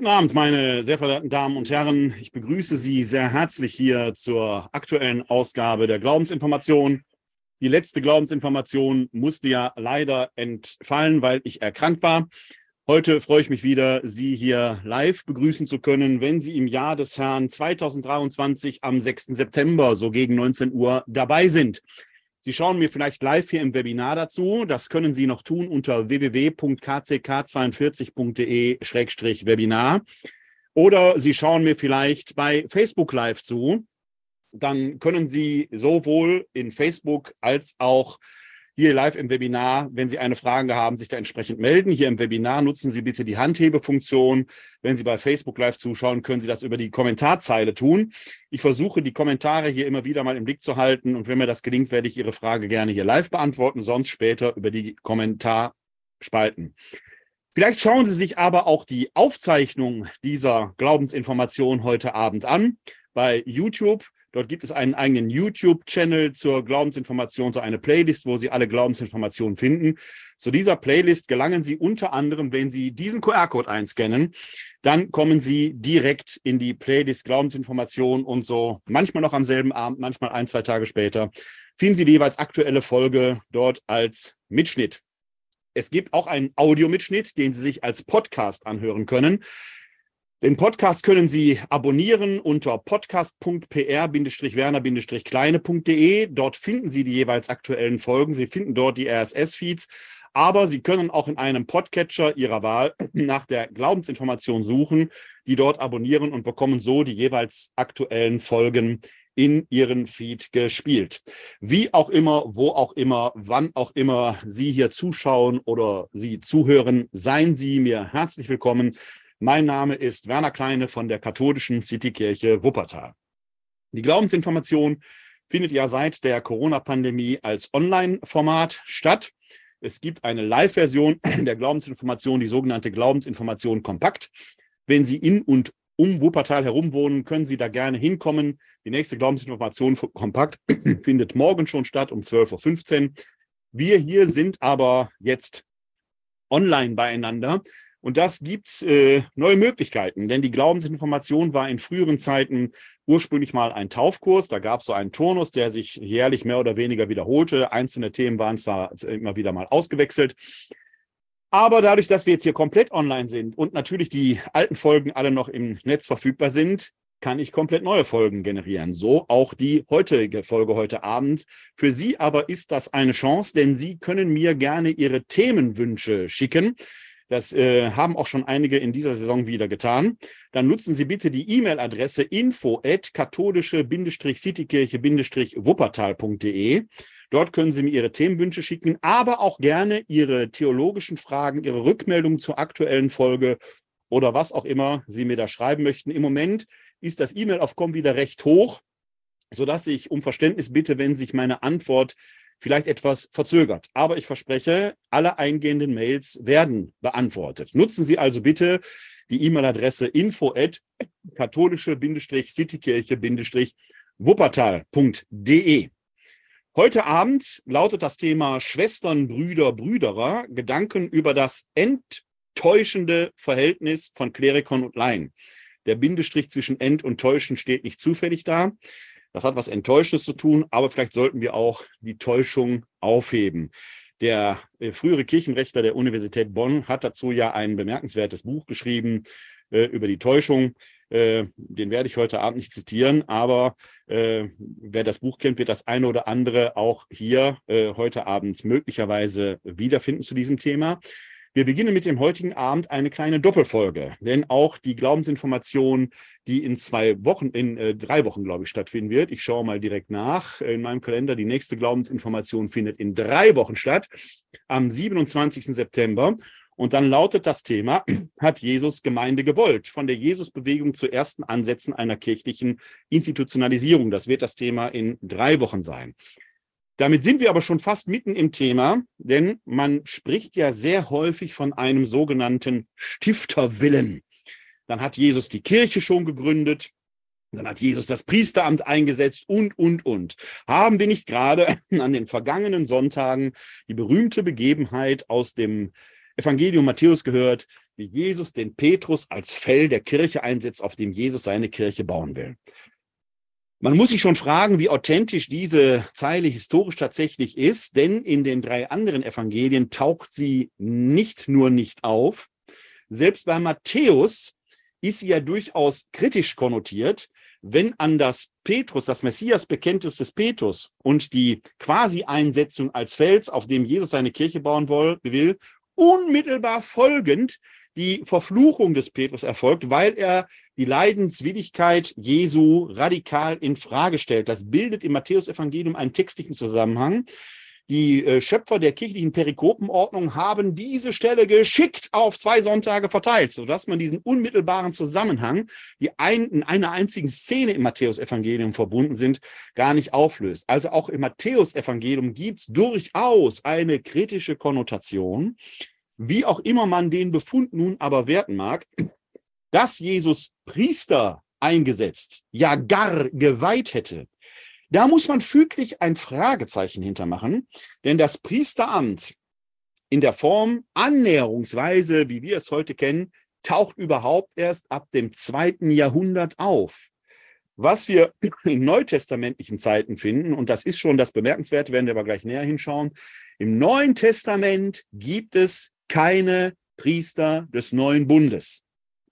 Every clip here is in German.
Guten Abend, meine sehr verehrten Damen und Herren. Ich begrüße Sie sehr herzlich hier zur aktuellen Ausgabe der Glaubensinformation. Die letzte Glaubensinformation musste ja leider entfallen, weil ich erkrankt war. Heute freue ich mich wieder, Sie hier live begrüßen zu können, wenn Sie im Jahr des Herrn 2023 am 6. September so gegen 19 Uhr dabei sind. Sie schauen mir vielleicht live hier im Webinar dazu. Das können Sie noch tun unter www.kck42.de-webinar. Oder Sie schauen mir vielleicht bei Facebook Live zu. Dann können Sie sowohl in Facebook als auch hier live im Webinar, wenn Sie eine Frage haben, sich da entsprechend melden. Hier im Webinar nutzen Sie bitte die Handhebefunktion. Wenn Sie bei Facebook live zuschauen, können Sie das über die Kommentarzeile tun. Ich versuche, die Kommentare hier immer wieder mal im Blick zu halten. Und wenn mir das gelingt, werde ich Ihre Frage gerne hier live beantworten, sonst später über die Kommentarspalten. Vielleicht schauen Sie sich aber auch die Aufzeichnung dieser Glaubensinformation heute Abend an bei YouTube. Dort gibt es einen eigenen YouTube-Channel zur Glaubensinformation, so eine Playlist, wo Sie alle Glaubensinformationen finden. Zu dieser Playlist gelangen Sie unter anderem, wenn Sie diesen QR-Code einscannen, dann kommen Sie direkt in die Playlist Glaubensinformation und so manchmal noch am selben Abend, manchmal ein, zwei Tage später, finden Sie die jeweils aktuelle Folge dort als Mitschnitt. Es gibt auch einen Audiomitschnitt, den Sie sich als Podcast anhören können. Den Podcast können Sie abonnieren unter podcast.pr-werner-kleine.de. Dort finden Sie die jeweils aktuellen Folgen. Sie finden dort die RSS-Feeds. Aber Sie können auch in einem Podcatcher Ihrer Wahl nach der Glaubensinformation suchen, die dort abonnieren und bekommen so die jeweils aktuellen Folgen in Ihren Feed gespielt. Wie auch immer, wo auch immer, wann auch immer Sie hier zuschauen oder Sie zuhören, seien Sie mir herzlich willkommen mein Name ist Werner Kleine von der katholischen Citykirche Wuppertal. Die Glaubensinformation findet ja seit der Corona-Pandemie als Online-Format statt. Es gibt eine Live-Version der Glaubensinformation, die sogenannte Glaubensinformation Kompakt. Wenn Sie in und um Wuppertal herum wohnen, können Sie da gerne hinkommen. Die nächste Glaubensinformation Kompakt findet morgen schon statt um 12.15 Uhr. Wir hier sind aber jetzt online beieinander und das gibt äh, neue Möglichkeiten, denn die Glaubensinformation war in früheren Zeiten ursprünglich mal ein Taufkurs. Da gab es so einen Turnus, der sich jährlich mehr oder weniger wiederholte. Einzelne Themen waren zwar immer wieder mal ausgewechselt. Aber dadurch, dass wir jetzt hier komplett online sind und natürlich die alten Folgen alle noch im Netz verfügbar sind, kann ich komplett neue Folgen generieren. So auch die heutige Folge heute Abend. Für Sie aber ist das eine Chance, denn Sie können mir gerne Ihre Themenwünsche schicken. Das äh, haben auch schon einige in dieser Saison wieder getan. Dann nutzen Sie bitte die E-Mail-Adresse info at katholische-citykirche-wuppertal.de. Dort können Sie mir Ihre Themenwünsche schicken, aber auch gerne Ihre theologischen Fragen, Ihre Rückmeldungen zur aktuellen Folge oder was auch immer Sie mir da schreiben möchten. Im Moment ist das E-Mail-Aufkommen wieder recht hoch, sodass ich um Verständnis bitte, wenn sich meine Antwort vielleicht etwas verzögert. Aber ich verspreche, alle eingehenden Mails werden beantwortet. Nutzen Sie also bitte die E-Mail-Adresse info at katholische-citykirche-wuppertal.de. Heute Abend lautet das Thema Schwestern, Brüder, Brüderer, Gedanken über das enttäuschende Verhältnis von Klerikon und Laien. Der Bindestrich zwischen Ent und Täuschen steht nicht zufällig da. Das hat was Enttäuschendes zu tun, aber vielleicht sollten wir auch die Täuschung aufheben. Der äh, frühere Kirchenrechtler der Universität Bonn hat dazu ja ein bemerkenswertes Buch geschrieben äh, über die Täuschung. Äh, den werde ich heute Abend nicht zitieren, aber äh, wer das Buch kennt, wird das eine oder andere auch hier äh, heute Abend möglicherweise wiederfinden zu diesem Thema. Wir beginnen mit dem heutigen Abend eine kleine Doppelfolge, denn auch die Glaubensinformation, die in zwei Wochen, in äh, drei Wochen, glaube ich, stattfinden wird. Ich schaue mal direkt nach in meinem Kalender. Die nächste Glaubensinformation findet in drei Wochen statt, am 27. September. Und dann lautet das Thema, hat Jesus Gemeinde gewollt? Von der Jesusbewegung zu ersten Ansätzen einer kirchlichen Institutionalisierung. Das wird das Thema in drei Wochen sein. Damit sind wir aber schon fast mitten im Thema, denn man spricht ja sehr häufig von einem sogenannten Stifterwillen. Dann hat Jesus die Kirche schon gegründet, dann hat Jesus das Priesteramt eingesetzt und, und, und. Haben wir nicht gerade an den vergangenen Sonntagen die berühmte Begebenheit aus dem Evangelium Matthäus gehört, wie Jesus den Petrus als Fell der Kirche einsetzt, auf dem Jesus seine Kirche bauen will. Man muss sich schon fragen, wie authentisch diese Zeile historisch tatsächlich ist, denn in den drei anderen Evangelien taucht sie nicht nur nicht auf. Selbst bei Matthäus ist sie ja durchaus kritisch konnotiert, wenn an das Petrus, das Messias-Bekenntnis des Petrus und die Quasi-Einsetzung als Fels, auf dem Jesus seine Kirche bauen will, unmittelbar folgend die Verfluchung des Petrus erfolgt, weil er die Leidenswilligkeit Jesu radikal in Frage stellt. Das bildet im Matthäusevangelium einen textlichen Zusammenhang. Die äh, Schöpfer der kirchlichen Perikopenordnung haben diese Stelle geschickt auf zwei Sonntage verteilt, sodass man diesen unmittelbaren Zusammenhang, die ein, in einer einzigen Szene im Matthäusevangelium verbunden sind, gar nicht auflöst. Also auch im Matthäusevangelium gibt es durchaus eine kritische Konnotation, wie auch immer man den Befund nun aber werten mag, dass Jesus Priester eingesetzt, ja gar geweiht hätte, da muss man füglich ein Fragezeichen hintermachen, denn das Priesteramt in der Form annäherungsweise, wie wir es heute kennen, taucht überhaupt erst ab dem zweiten Jahrhundert auf. Was wir in neutestamentlichen Zeiten finden, und das ist schon das Bemerkenswerte, werden wir aber gleich näher hinschauen, im Neuen Testament gibt es keine Priester des neuen Bundes.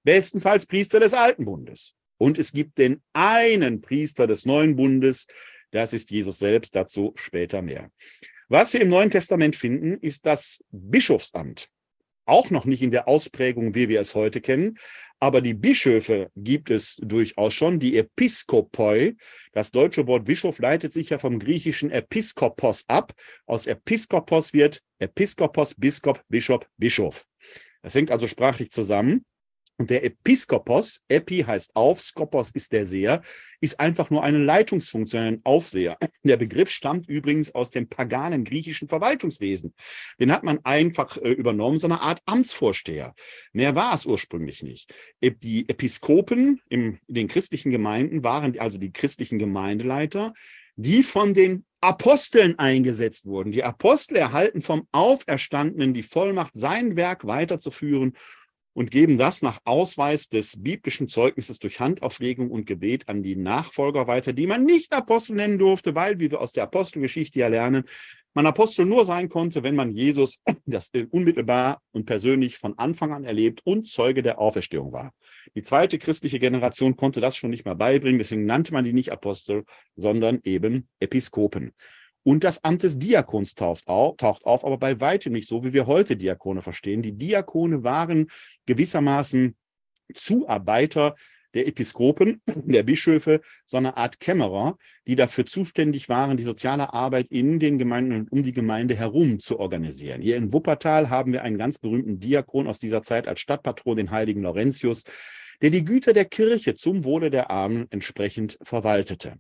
Bestenfalls Priester des alten Bundes. Und es gibt den einen Priester des neuen Bundes, das ist Jesus selbst, dazu später mehr. Was wir im Neuen Testament finden, ist das Bischofsamt. Auch noch nicht in der Ausprägung, wie wir es heute kennen, aber die Bischöfe gibt es durchaus schon, die Episkopoi. Das deutsche Wort Bischof leitet sich ja vom griechischen Episkopos ab. Aus Episkopos wird Episkopos, Biskop, Bischof, Bischof. Das hängt also sprachlich zusammen. Und der Episkopos, Epi heißt auf, Skopos ist der Seher, ist einfach nur eine Leitungsfunktion, ein Aufseher. Der Begriff stammt übrigens aus dem paganen griechischen Verwaltungswesen. Den hat man einfach äh, übernommen, so eine Art Amtsvorsteher. Mehr war es ursprünglich nicht. Die Episkopen im, in den christlichen Gemeinden waren also die christlichen Gemeindeleiter, die von den Aposteln eingesetzt wurden. Die Apostel erhalten vom Auferstandenen die Vollmacht, sein Werk weiterzuführen und geben das nach Ausweis des biblischen Zeugnisses durch Handauflegung und Gebet an die Nachfolger weiter, die man nicht Apostel nennen durfte, weil, wie wir aus der Apostelgeschichte ja lernen, man Apostel nur sein konnte, wenn man Jesus das unmittelbar und persönlich von Anfang an erlebt und Zeuge der Auferstehung war. Die zweite christliche Generation konnte das schon nicht mehr beibringen, deswegen nannte man die nicht Apostel, sondern eben Episkopen. Und das Amt des Diakons taucht auf, taucht auf, aber bei weitem nicht so, wie wir heute Diakone verstehen. Die Diakone waren gewissermaßen Zuarbeiter der Episkopen, der Bischöfe, so eine Art Kämmerer, die dafür zuständig waren, die soziale Arbeit in den Gemeinden und um die Gemeinde herum zu organisieren. Hier in Wuppertal haben wir einen ganz berühmten Diakon aus dieser Zeit als Stadtpatron, den heiligen Laurentius, der die Güter der Kirche zum Wohle der Armen entsprechend verwaltete.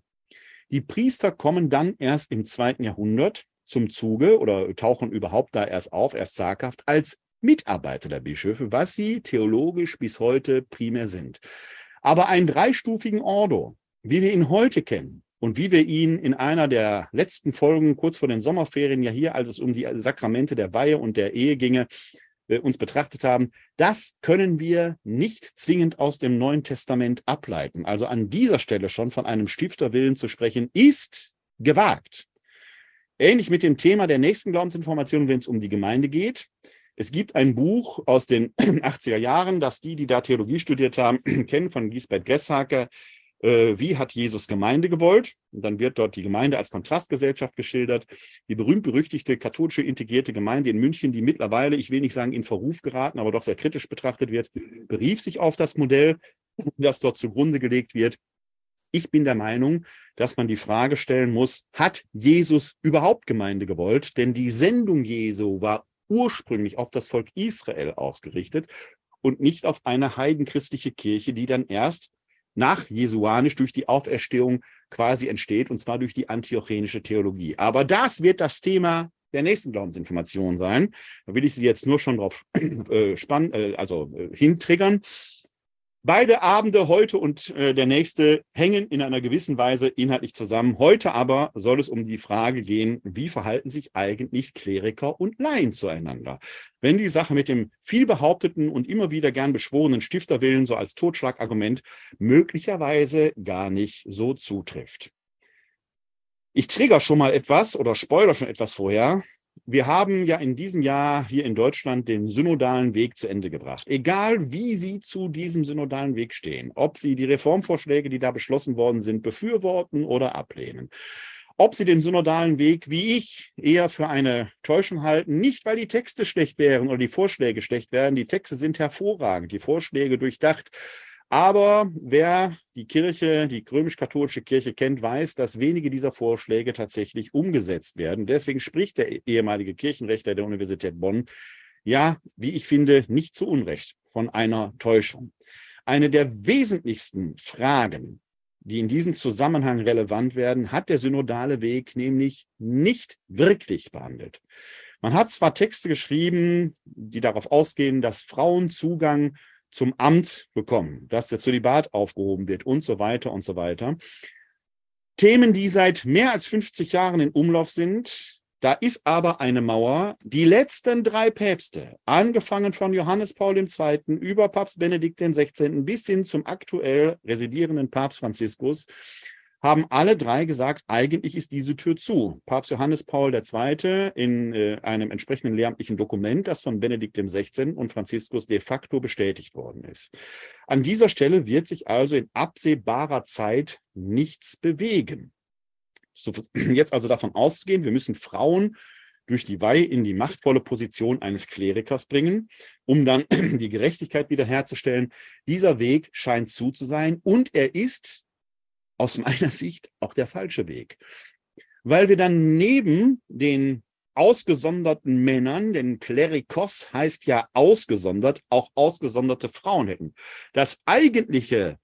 Die Priester kommen dann erst im zweiten Jahrhundert zum Zuge oder tauchen überhaupt da erst auf, erst zaghaft, als Mitarbeiter der Bischöfe, was sie theologisch bis heute primär sind. Aber einen dreistufigen Ordo, wie wir ihn heute kennen und wie wir ihn in einer der letzten Folgen kurz vor den Sommerferien ja hier, als es um die Sakramente der Weihe und der Ehe ginge, äh, uns betrachtet haben, das können wir nicht zwingend aus dem Neuen Testament ableiten. Also an dieser Stelle schon von einem Stifterwillen zu sprechen, ist gewagt. Ähnlich mit dem Thema der nächsten Glaubensinformation, wenn es um die Gemeinde geht. Es gibt ein Buch aus den 80er Jahren, das die, die da Theologie studiert haben, kennen, von Giesbert Gresshaker, wie hat Jesus Gemeinde gewollt? Und dann wird dort die Gemeinde als Kontrastgesellschaft geschildert. Die berühmt-berüchtigte katholische integrierte Gemeinde in München, die mittlerweile, ich will nicht sagen in Verruf geraten, aber doch sehr kritisch betrachtet wird, berief sich auf das Modell, das dort zugrunde gelegt wird. Ich bin der Meinung, dass man die Frage stellen muss, hat Jesus überhaupt Gemeinde gewollt? Denn die Sendung Jesu war ursprünglich auf das Volk Israel ausgerichtet und nicht auf eine heidenchristliche Kirche, die dann erst nach Jesuanisch durch die Auferstehung quasi entsteht, und zwar durch die antiochenische Theologie. Aber das wird das Thema der nächsten Glaubensinformation sein. Da will ich Sie jetzt nur schon drauf äh, spannen, äh, also äh, hintriggern. Beide Abende, heute und äh, der nächste, hängen in einer gewissen Weise inhaltlich zusammen. Heute aber soll es um die Frage gehen, wie verhalten sich eigentlich Kleriker und Laien zueinander? Wenn die Sache mit dem viel behaupteten und immer wieder gern beschworenen Stifterwillen so als Totschlagargument möglicherweise gar nicht so zutrifft. Ich trigger schon mal etwas oder spoiler schon etwas vorher wir haben ja in diesem Jahr hier in Deutschland den synodalen Weg zu Ende gebracht. Egal, wie Sie zu diesem synodalen Weg stehen, ob Sie die Reformvorschläge, die da beschlossen worden sind, befürworten oder ablehnen, ob Sie den synodalen Weg, wie ich, eher für eine Täuschung halten, nicht weil die Texte schlecht wären oder die Vorschläge schlecht wären. Die Texte sind hervorragend, die Vorschläge durchdacht. Aber wer die Kirche, die römisch-katholische Kirche kennt, weiß, dass wenige dieser Vorschläge tatsächlich umgesetzt werden. Deswegen spricht der ehemalige Kirchenrechtler der Universität Bonn, ja, wie ich finde, nicht zu Unrecht von einer Täuschung. Eine der wesentlichsten Fragen, die in diesem Zusammenhang relevant werden, hat der synodale Weg nämlich nicht wirklich behandelt. Man hat zwar Texte geschrieben, die darauf ausgehen, dass Frauen Zugang zum Amt bekommen, dass der Zölibat aufgehoben wird und so weiter und so weiter. Themen, die seit mehr als 50 Jahren in Umlauf sind. Da ist aber eine Mauer. Die letzten drei Päpste, angefangen von Johannes Paul II. über Papst Benedikt XVI. bis hin zum aktuell residierenden Papst Franziskus, haben alle drei gesagt, eigentlich ist diese Tür zu. Papst Johannes Paul II. in äh, einem entsprechenden lehramtlichen Dokument, das von Benedikt XVI. und Franziskus de facto bestätigt worden ist. An dieser Stelle wird sich also in absehbarer Zeit nichts bewegen. So, jetzt also davon auszugehen, wir müssen Frauen durch die Weihe in die machtvolle Position eines Klerikers bringen, um dann die Gerechtigkeit wiederherzustellen. Dieser Weg scheint zu, zu sein und er ist aus meiner Sicht auch der falsche Weg. Weil wir dann neben den ausgesonderten Männern, denn Klerikos heißt ja ausgesondert, auch ausgesonderte Frauen hätten. Das eigentliche,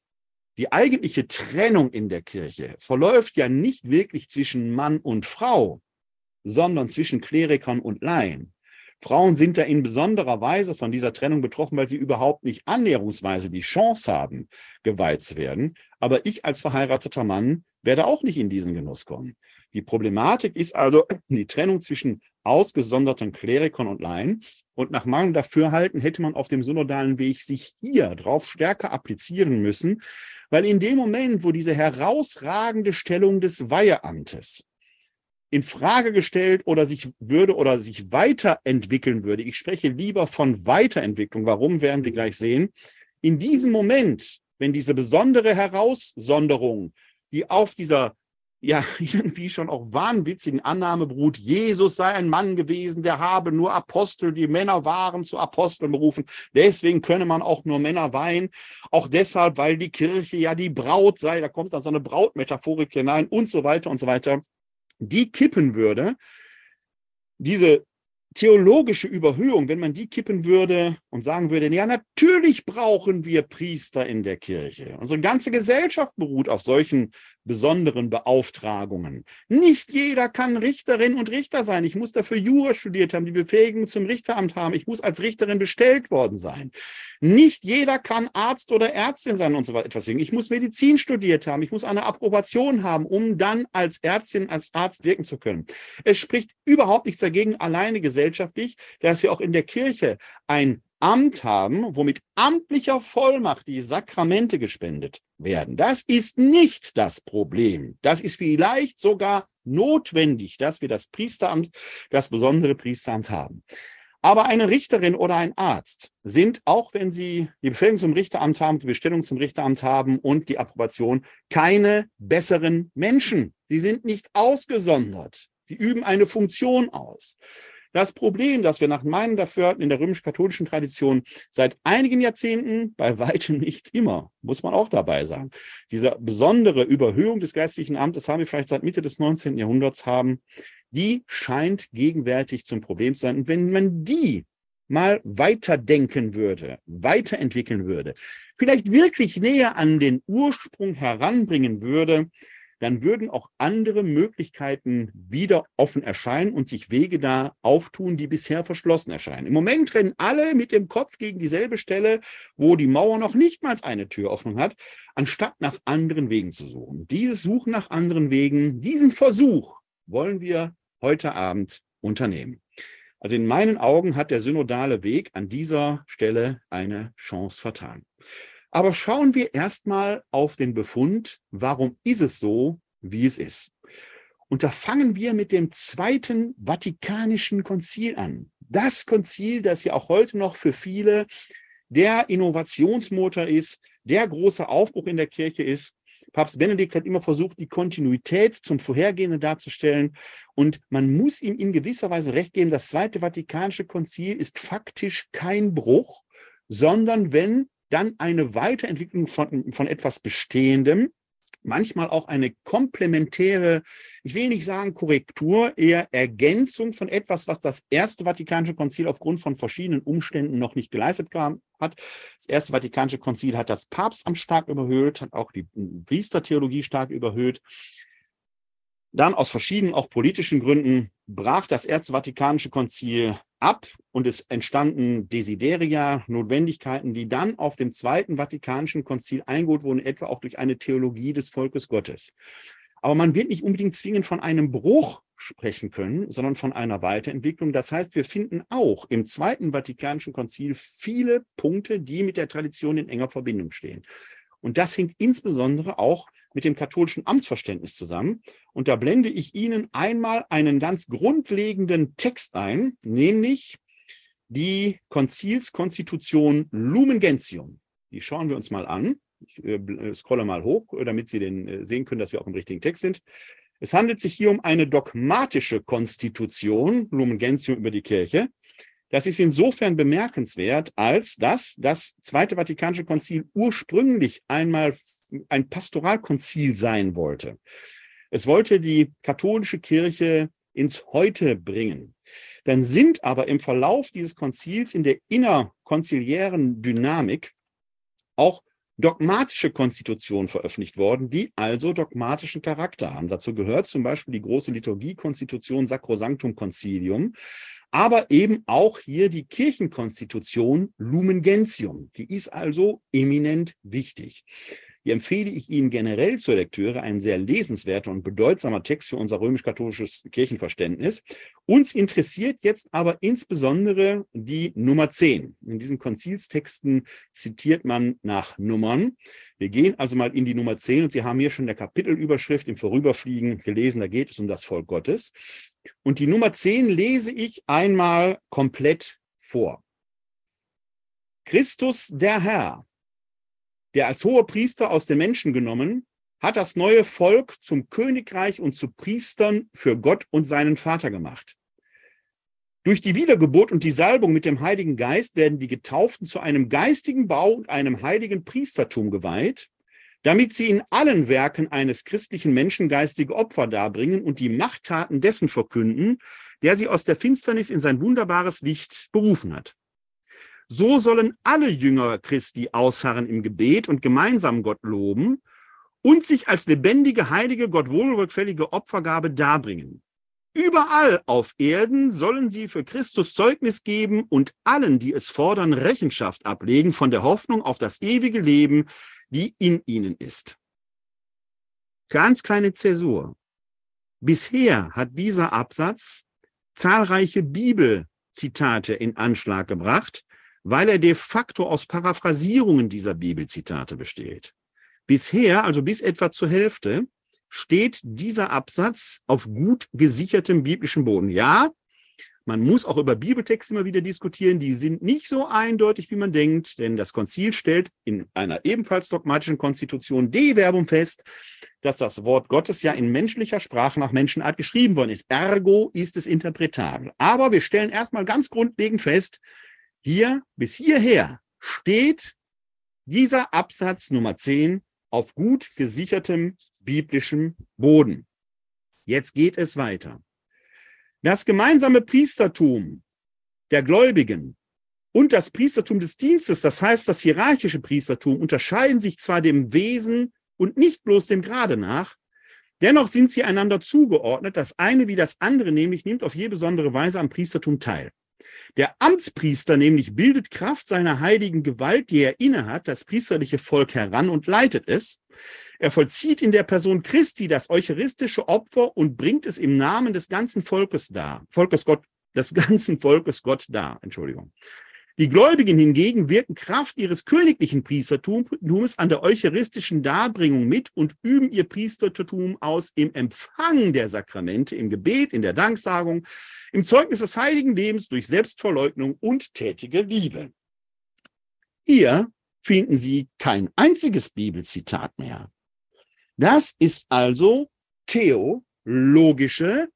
die eigentliche Trennung in der Kirche verläuft ja nicht wirklich zwischen Mann und Frau, sondern zwischen Klerikern und Laien. Frauen sind da in besonderer Weise von dieser Trennung betroffen, weil sie überhaupt nicht annäherungsweise die Chance haben, geweiht zu werden. Aber ich als verheirateter Mann werde auch nicht in diesen Genuss kommen. Die Problematik ist also die Trennung zwischen ausgesonderten Klerikern und Laien. Und nach Mangel Dafürhalten hätte man auf dem synodalen Weg sich hier drauf stärker applizieren müssen, weil in dem Moment, wo diese herausragende Stellung des Weiheamtes in Frage gestellt oder sich würde oder sich weiterentwickeln würde. Ich spreche lieber von Weiterentwicklung. Warum werden wir gleich sehen? In diesem Moment, wenn diese besondere Heraussonderung, die auf dieser ja, irgendwie schon auch wahnwitzigen Annahme beruht, Jesus sei ein Mann gewesen, der habe nur Apostel, die Männer waren zu Aposteln berufen. Deswegen könne man auch nur Männer weihen. Auch deshalb, weil die Kirche ja die Braut sei. Da kommt dann so eine Brautmetaphorik hinein und so weiter und so weiter die kippen würde, diese theologische Überhöhung, wenn man die kippen würde und sagen würde, ja, natürlich brauchen wir Priester in der Kirche. Unsere ganze Gesellschaft beruht auf solchen besonderen Beauftragungen. Nicht jeder kann Richterin und Richter sein. Ich muss dafür Jura studiert haben, die Befähigung zum Richteramt haben. Ich muss als Richterin bestellt worden sein. Nicht jeder kann Arzt oder Ärztin sein und so weiter. Ich muss Medizin studiert haben. Ich muss eine Approbation haben, um dann als Ärztin, als Arzt wirken zu können. Es spricht überhaupt nichts dagegen, alleine gesellschaftlich, dass wir auch in der Kirche ein Amt haben, wo mit amtlicher Vollmacht die Sakramente gespendet werden. Das ist nicht das Problem. Das ist vielleicht sogar notwendig, dass wir das Priesteramt, das besondere Priesteramt haben. Aber eine Richterin oder ein Arzt sind, auch wenn sie die Befähigung zum Richteramt haben, die Bestellung zum Richteramt haben und die Approbation, keine besseren Menschen. Sie sind nicht ausgesondert. Sie üben eine Funktion aus. Das Problem, das wir nach meinem Dafürhalten in der römisch-katholischen Tradition seit einigen Jahrzehnten, bei weitem nicht immer, muss man auch dabei sagen, diese besondere Überhöhung des geistlichen Amtes haben wir vielleicht seit Mitte des 19. Jahrhunderts haben, die scheint gegenwärtig zum Problem zu sein. Und wenn man die mal weiterdenken würde, weiterentwickeln würde, vielleicht wirklich näher an den Ursprung heranbringen würde, dann würden auch andere Möglichkeiten wieder offen erscheinen und sich Wege da auftun, die bisher verschlossen erscheinen. Im Moment rennen alle mit dem Kopf gegen dieselbe Stelle, wo die Mauer noch nicht mal eine Türöffnung hat, anstatt nach anderen Wegen zu suchen. Dieses Suchen nach anderen Wegen, diesen Versuch wollen wir heute Abend unternehmen. Also in meinen Augen hat der synodale Weg an dieser Stelle eine Chance vertan. Aber schauen wir erstmal auf den Befund, warum ist es so, wie es ist. Und da fangen wir mit dem Zweiten Vatikanischen Konzil an. Das Konzil, das ja auch heute noch für viele der Innovationsmotor ist, der große Aufbruch in der Kirche ist. Papst Benedikt hat immer versucht, die Kontinuität zum Vorhergehenden darzustellen. Und man muss ihm in gewisser Weise recht geben, das Zweite Vatikanische Konzil ist faktisch kein Bruch, sondern wenn dann eine Weiterentwicklung von, von etwas Bestehendem, manchmal auch eine komplementäre, ich will nicht sagen Korrektur, eher Ergänzung von etwas, was das Erste Vatikanische Konzil aufgrund von verschiedenen Umständen noch nicht geleistet hat. Das Erste Vatikanische Konzil hat das Papstamt stark überhöht, hat auch die Priestertheologie stark überhöht. Dann aus verschiedenen, auch politischen Gründen, brach das Erste Vatikanische Konzil ab und es entstanden Desideria, Notwendigkeiten, die dann auf dem Zweiten Vatikanischen Konzil eingeholt wurden, etwa auch durch eine Theologie des Volkes Gottes. Aber man wird nicht unbedingt zwingend von einem Bruch sprechen können, sondern von einer Weiterentwicklung. Das heißt, wir finden auch im Zweiten Vatikanischen Konzil viele Punkte, die mit der Tradition in enger Verbindung stehen. Und das hängt insbesondere auch mit dem katholischen Amtsverständnis zusammen. Und da blende ich Ihnen einmal einen ganz grundlegenden Text ein, nämlich die Konzilskonstitution Lumen Gentium. Die schauen wir uns mal an. Ich äh, scrolle mal hoch, damit Sie den äh, sehen können, dass wir auch im richtigen Text sind. Es handelt sich hier um eine dogmatische Konstitution, Lumen Gentium über die Kirche, das ist insofern bemerkenswert, als dass das Zweite Vatikanische Konzil ursprünglich einmal ein Pastoralkonzil sein wollte. Es wollte die katholische Kirche ins Heute bringen. Dann sind aber im Verlauf dieses Konzils in der innerkonziliären Dynamik auch dogmatische Konstitutionen veröffentlicht worden, die also dogmatischen Charakter haben. Dazu gehört zum Beispiel die große Liturgiekonstitution Sacrosanctum Concilium, aber eben auch hier die Kirchenkonstitution Lumen Gentium. Die ist also eminent wichtig. Hier empfehle ich Ihnen generell zur Lektüre ein sehr lesenswerter und bedeutsamer Text für unser römisch-katholisches Kirchenverständnis. Uns interessiert jetzt aber insbesondere die Nummer 10. In diesen Konzilstexten zitiert man nach Nummern. Wir gehen also mal in die Nummer 10 und Sie haben hier schon der Kapitelüberschrift im Vorüberfliegen gelesen, da geht es um das Volk Gottes. Und die Nummer 10 lese ich einmal komplett vor. Christus der Herr, der als hoher Priester aus den Menschen genommen, hat das neue Volk zum Königreich und zu Priestern für Gott und seinen Vater gemacht. Durch die Wiedergeburt und die Salbung mit dem Heiligen Geist werden die Getauften zu einem geistigen Bau und einem heiligen Priestertum geweiht, damit sie in allen Werken eines christlichen Menschen geistige Opfer darbringen und die Machttaten dessen verkünden, der sie aus der Finsternis in sein wunderbares Licht berufen hat. So sollen alle Jünger Christi ausharren im Gebet und gemeinsam Gott loben und sich als lebendige, heilige, Gott wohlgefällige Opfergabe darbringen. Überall auf Erden sollen sie für Christus Zeugnis geben und allen, die es fordern, Rechenschaft ablegen von der Hoffnung auf das ewige Leben, die in ihnen ist. Ganz kleine Zäsur. Bisher hat dieser Absatz zahlreiche Bibelzitate in Anschlag gebracht, weil er de facto aus Paraphrasierungen dieser Bibelzitate besteht. Bisher, also bis etwa zur Hälfte, steht dieser Absatz auf gut gesichertem biblischen Boden. Ja, man muss auch über Bibeltexte immer wieder diskutieren. Die sind nicht so eindeutig, wie man denkt, denn das Konzil stellt in einer ebenfalls dogmatischen Konstitution de Verbum fest, dass das Wort Gottes ja in menschlicher Sprache nach Menschenart geschrieben worden ist. Ergo ist es interpretabel. Aber wir stellen erstmal ganz grundlegend fest, hier bis hierher steht dieser Absatz Nummer 10 auf gut gesichertem biblischem Boden. Jetzt geht es weiter. Das gemeinsame Priestertum der Gläubigen und das Priestertum des Dienstes, das heißt das hierarchische Priestertum, unterscheiden sich zwar dem Wesen und nicht bloß dem Grade nach, Dennoch sind sie einander zugeordnet. Das eine wie das andere nämlich nimmt auf je besondere Weise am Priestertum teil. Der Amtspriester nämlich bildet Kraft seiner heiligen Gewalt, die er innehat, das priesterliche Volk heran und leitet es. Er vollzieht in der Person Christi das eucharistische Opfer und bringt es im Namen des ganzen Volkes dar. Volkes Gott, des ganzen Volkes Gott dar. Entschuldigung. Die Gläubigen hingegen wirken Kraft ihres königlichen Priestertums an der eucharistischen Darbringung mit und üben ihr Priestertum aus im Empfang der Sakramente, im Gebet, in der Danksagung, im Zeugnis des heiligen Lebens durch Selbstverleugnung und tätige Liebe. Hier finden Sie kein einziges Bibelzitat mehr. Das ist also theologische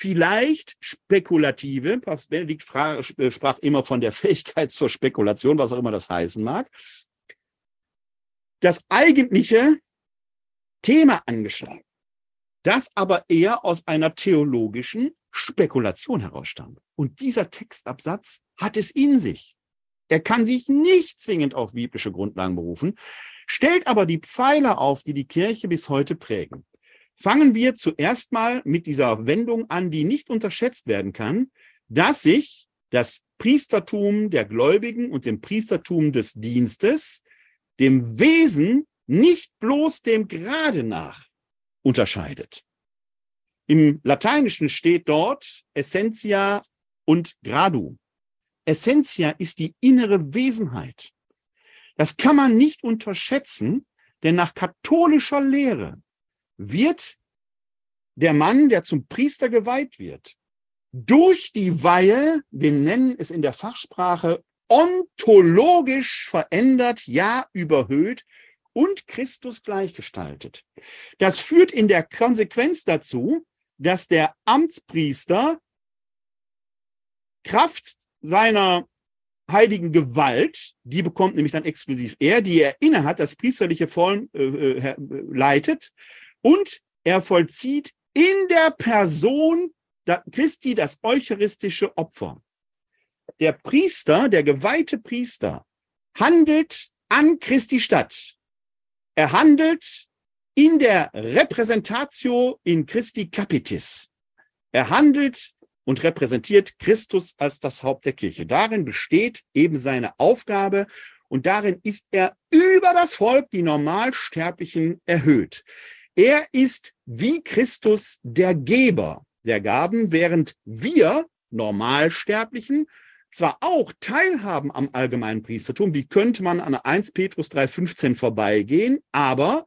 vielleicht spekulative, Papst Benedikt äh, sprach immer von der Fähigkeit zur Spekulation, was auch immer das heißen mag, das eigentliche Thema angeschaut, das aber eher aus einer theologischen Spekulation herausstammt. Und dieser Textabsatz hat es in sich. Er kann sich nicht zwingend auf biblische Grundlagen berufen, stellt aber die Pfeiler auf, die die Kirche bis heute prägen. Fangen wir zuerst mal mit dieser Wendung an, die nicht unterschätzt werden kann, dass sich das Priestertum der Gläubigen und dem Priestertum des Dienstes dem Wesen nicht bloß dem Grade nach unterscheidet. Im Lateinischen steht dort Essentia und Gradu. Essentia ist die innere Wesenheit. Das kann man nicht unterschätzen, denn nach katholischer Lehre wird der Mann, der zum Priester geweiht wird, durch die Weihe, wir nennen es in der Fachsprache, ontologisch verändert, ja überhöht und Christus gleichgestaltet. Das führt in der Konsequenz dazu, dass der Amtspriester Kraft seiner heiligen Gewalt, die bekommt nämlich dann exklusiv er, die er innehat, das priesterliche Vollen äh, äh, leitet, und er vollzieht in der Person Christi das eucharistische Opfer. Der Priester, der geweihte Priester, handelt an Christi Stadt. Er handelt in der Repräsentatio in Christi Capitis. Er handelt und repräsentiert Christus als das Haupt der Kirche. Darin besteht eben seine Aufgabe und darin ist er über das Volk, die Normalsterblichen, erhöht. Er ist wie Christus der Geber. Der Gaben, während wir Normalsterblichen zwar auch teilhaben am allgemeinen Priestertum, wie könnte man an 1 Petrus 3,15 vorbeigehen, aber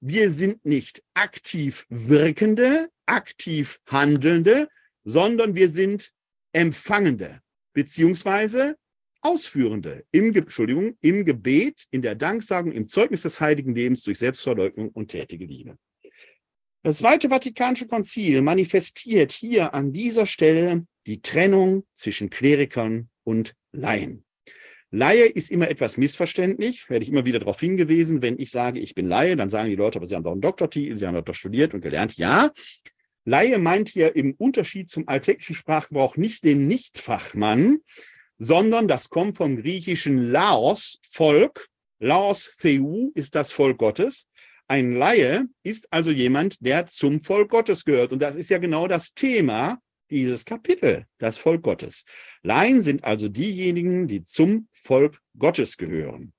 wir sind nicht aktiv Wirkende, aktiv Handelnde, sondern wir sind Empfangende, beziehungsweise Ausführende im, Entschuldigung, im Gebet, in der Danksagung, im Zeugnis des heiligen Lebens durch Selbstverleugnung und tätige Liebe. Das Zweite Vatikanische Konzil manifestiert hier an dieser Stelle die Trennung zwischen Klerikern und Laien. Laie ist immer etwas missverständlich, werde ich immer wieder darauf hingewiesen. Wenn ich sage, ich bin Laie, dann sagen die Leute, aber Sie haben doch einen Doktortitel, Sie haben doch studiert und gelernt. Ja, Laie meint hier im Unterschied zum alltäglichen Sprachgebrauch nicht den Nichtfachmann, sondern das kommt vom griechischen Laos, Volk. Laos Theu ist das Volk Gottes. Ein Laie ist also jemand, der zum Volk Gottes gehört. Und das ist ja genau das Thema dieses Kapitel, das Volk Gottes. Laien sind also diejenigen, die zum Volk Gottes gehören.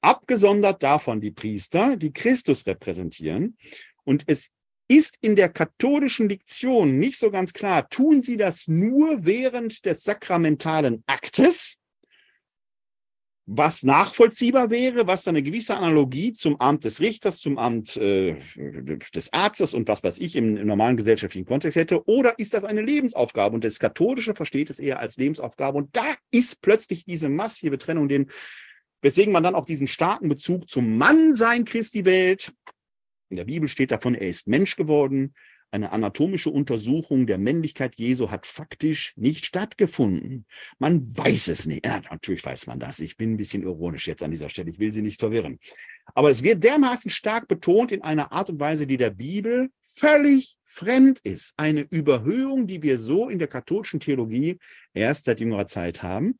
Abgesondert davon die Priester, die Christus repräsentieren. Und es ist in der katholischen Diktion nicht so ganz klar, tun sie das nur während des sakramentalen Aktes, was nachvollziehbar wäre, was dann eine gewisse Analogie zum Amt des Richters, zum Amt äh, des Arztes und was weiß ich im, im, normalen gesellschaftlichen Kontext hätte, oder ist das eine Lebensaufgabe? Und das Katholische versteht es eher als Lebensaufgabe. Und da ist plötzlich diese massive Trennung, den, weswegen man dann auch diesen starken Bezug zum Mannsein Christi wählt, in der Bibel steht davon, er ist Mensch geworden. Eine anatomische Untersuchung der Männlichkeit Jesu hat faktisch nicht stattgefunden. Man weiß es nicht. Ja, natürlich weiß man das. Ich bin ein bisschen ironisch jetzt an dieser Stelle. Ich will Sie nicht verwirren. Aber es wird dermaßen stark betont in einer Art und Weise, die der Bibel völlig fremd ist. Eine Überhöhung, die wir so in der katholischen Theologie erst seit jüngerer Zeit haben.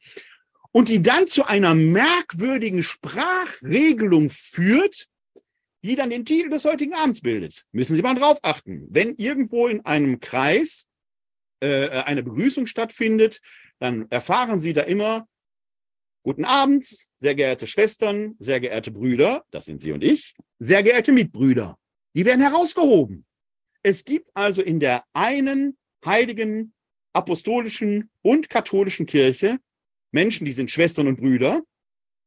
Und die dann zu einer merkwürdigen Sprachregelung führt, die dann den Titel des heutigen Abends bildet. Müssen Sie mal drauf achten. Wenn irgendwo in einem Kreis äh, eine Begrüßung stattfindet, dann erfahren Sie da immer, guten Abend, sehr geehrte Schwestern, sehr geehrte Brüder, das sind Sie und ich, sehr geehrte Mitbrüder. Die werden herausgehoben. Es gibt also in der einen heiligen, apostolischen und katholischen Kirche Menschen, die sind Schwestern und Brüder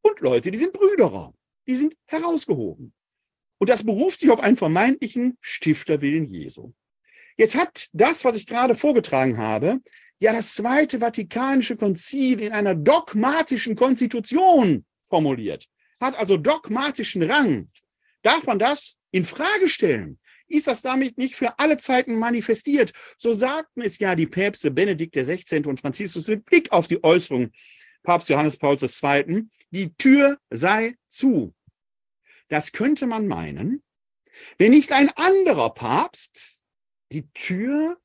und Leute, die sind Brüderer. Die sind herausgehoben. Und das beruft sich auf einen vermeintlichen Stifterwillen Jesu. Jetzt hat das, was ich gerade vorgetragen habe, ja das Zweite Vatikanische Konzil in einer dogmatischen Konstitution formuliert. Hat also dogmatischen Rang. Darf man das in Frage stellen? Ist das damit nicht für alle Zeiten manifestiert? So sagten es ja die Päpste Benedikt XVI. und Franziskus mit Blick auf die Äußerung Papst Johannes Paul II. Die Tür sei zu. Das könnte man meinen, wenn nicht ein anderer Papst die Tür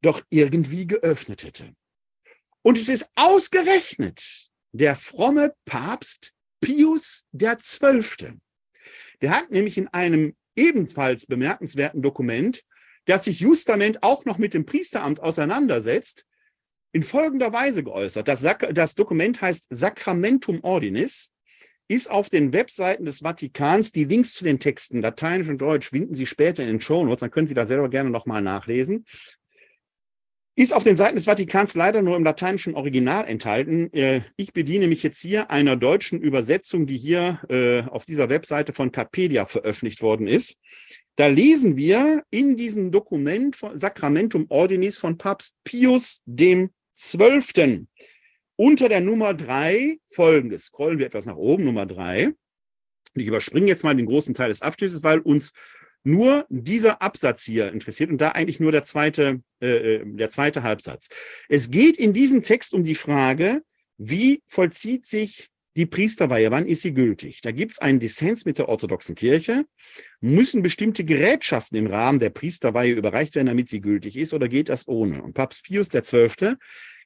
doch irgendwie geöffnet hätte. Und es ist ausgerechnet der fromme Papst Pius XII. Der hat nämlich in einem ebenfalls bemerkenswerten Dokument, das sich justament auch noch mit dem Priesteramt auseinandersetzt, in folgender Weise geäußert. Das, das Dokument heißt Sacramentum Ordinis ist auf den Webseiten des Vatikans. Die Links zu den Texten, Lateinisch und Deutsch, finden Sie später in den Show Notes. Dann können Sie da selber gerne nochmal nachlesen. Ist auf den Seiten des Vatikans leider nur im lateinischen Original enthalten. Äh, ich bediene mich jetzt hier einer deutschen Übersetzung, die hier äh, auf dieser Webseite von Capedia veröffentlicht worden ist. Da lesen wir in diesem Dokument von Sacramentum Ordinis von Papst Pius dem Zwölften unter der Nummer drei folgendes. Scrollen wir etwas nach oben, Nummer drei. Ich überspringe jetzt mal den großen Teil des Abschnisses, weil uns nur dieser Absatz hier interessiert und da eigentlich nur der zweite, äh, äh, der zweite Halbsatz. Es geht in diesem Text um die Frage, wie vollzieht sich die Priesterweihe, wann ist sie gültig? Da gibt es einen Dissens mit der orthodoxen Kirche. Müssen bestimmte Gerätschaften im Rahmen der Priesterweihe überreicht werden, damit sie gültig ist, oder geht das ohne? Und Papst Pius XII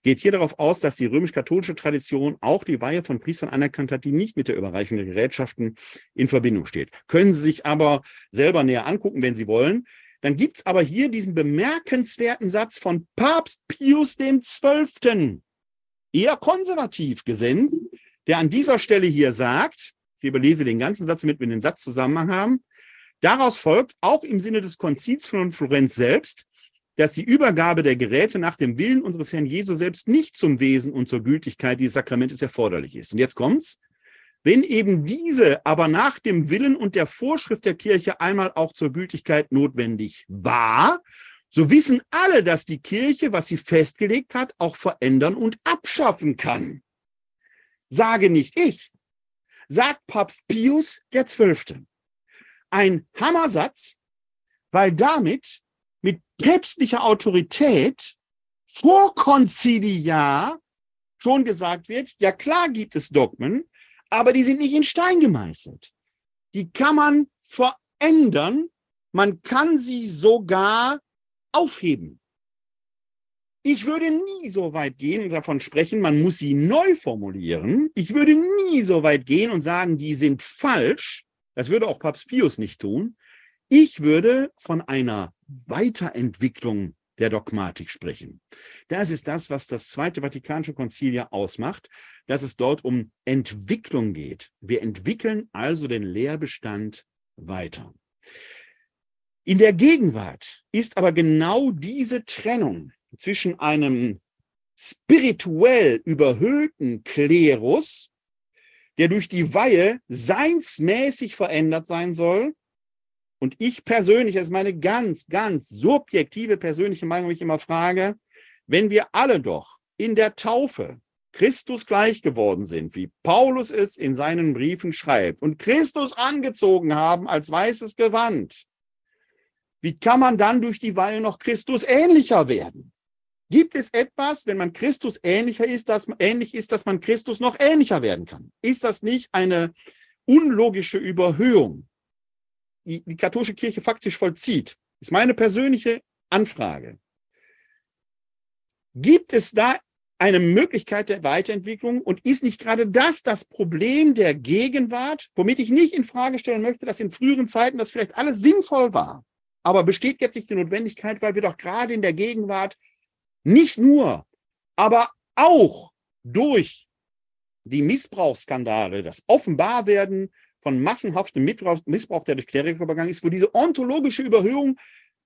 geht hier darauf aus, dass die römisch-katholische Tradition auch die Weihe von Priestern anerkannt hat, die nicht mit der Überreichung der Gerätschaften in Verbindung steht. Können Sie sich aber selber näher angucken, wenn Sie wollen. Dann gibt es aber hier diesen bemerkenswerten Satz von Papst Pius XII., eher konservativ gesinnt, der an dieser Stelle hier sagt, ich überlese den ganzen Satz, damit wir den Satzzusammenhang haben, daraus folgt auch im Sinne des Konzils von Florenz selbst, dass die Übergabe der Geräte nach dem Willen unseres Herrn Jesu selbst nicht zum Wesen und zur Gültigkeit dieses Sakramentes erforderlich ist. Und jetzt kommt's. Wenn eben diese aber nach dem Willen und der Vorschrift der Kirche einmal auch zur Gültigkeit notwendig war, so wissen alle, dass die Kirche, was sie festgelegt hat, auch verändern und abschaffen kann. Sage nicht ich, sagt Papst Pius Zwölfte. Ein Hammersatz, weil damit mit päpstlicher Autorität vorkonziliar schon gesagt wird, ja klar gibt es Dogmen, aber die sind nicht in Stein gemeißelt. Die kann man verändern, man kann sie sogar aufheben. Ich würde nie so weit gehen und davon sprechen, man muss sie neu formulieren. Ich würde nie so weit gehen und sagen, die sind falsch. Das würde auch Papst Pius nicht tun. Ich würde von einer Weiterentwicklung der Dogmatik sprechen. Das ist das, was das Zweite Vatikanische Konzil ja ausmacht, dass es dort um Entwicklung geht. Wir entwickeln also den Lehrbestand weiter. In der Gegenwart ist aber genau diese Trennung zwischen einem spirituell überhöhten Klerus, der durch die Weihe seinsmäßig verändert sein soll, und ich persönlich, das ist meine ganz, ganz subjektive persönliche Meinung, ich immer frage, wenn wir alle doch in der Taufe Christus gleich geworden sind, wie Paulus es in seinen Briefen schreibt, und Christus angezogen haben als weißes Gewand, wie kann man dann durch die Weihe noch Christus ähnlicher werden? Gibt es etwas, wenn man Christus ähnlicher ist, dass ähnlich ist, dass man Christus noch ähnlicher werden kann? Ist das nicht eine unlogische Überhöhung? Die, katholische Kirche faktisch vollzieht, ist meine persönliche Anfrage. Gibt es da eine Möglichkeit der Weiterentwicklung und ist nicht gerade das das Problem der Gegenwart, womit ich nicht in Frage stellen möchte, dass in früheren Zeiten das vielleicht alles sinnvoll war. Aber besteht jetzt nicht die Notwendigkeit, weil wir doch gerade in der Gegenwart nicht nur, aber auch durch die Missbrauchsskandale, das Offenbarwerden von massenhaftem Missbrauch, der durch Kleriker übergangen ist, wo diese ontologische Überhöhung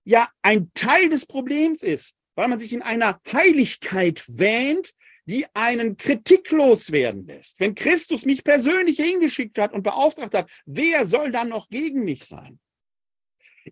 ja ein Teil des Problems ist, weil man sich in einer Heiligkeit wähnt, die einen kritiklos werden lässt. Wenn Christus mich persönlich hingeschickt hat und beauftragt hat, wer soll dann noch gegen mich sein?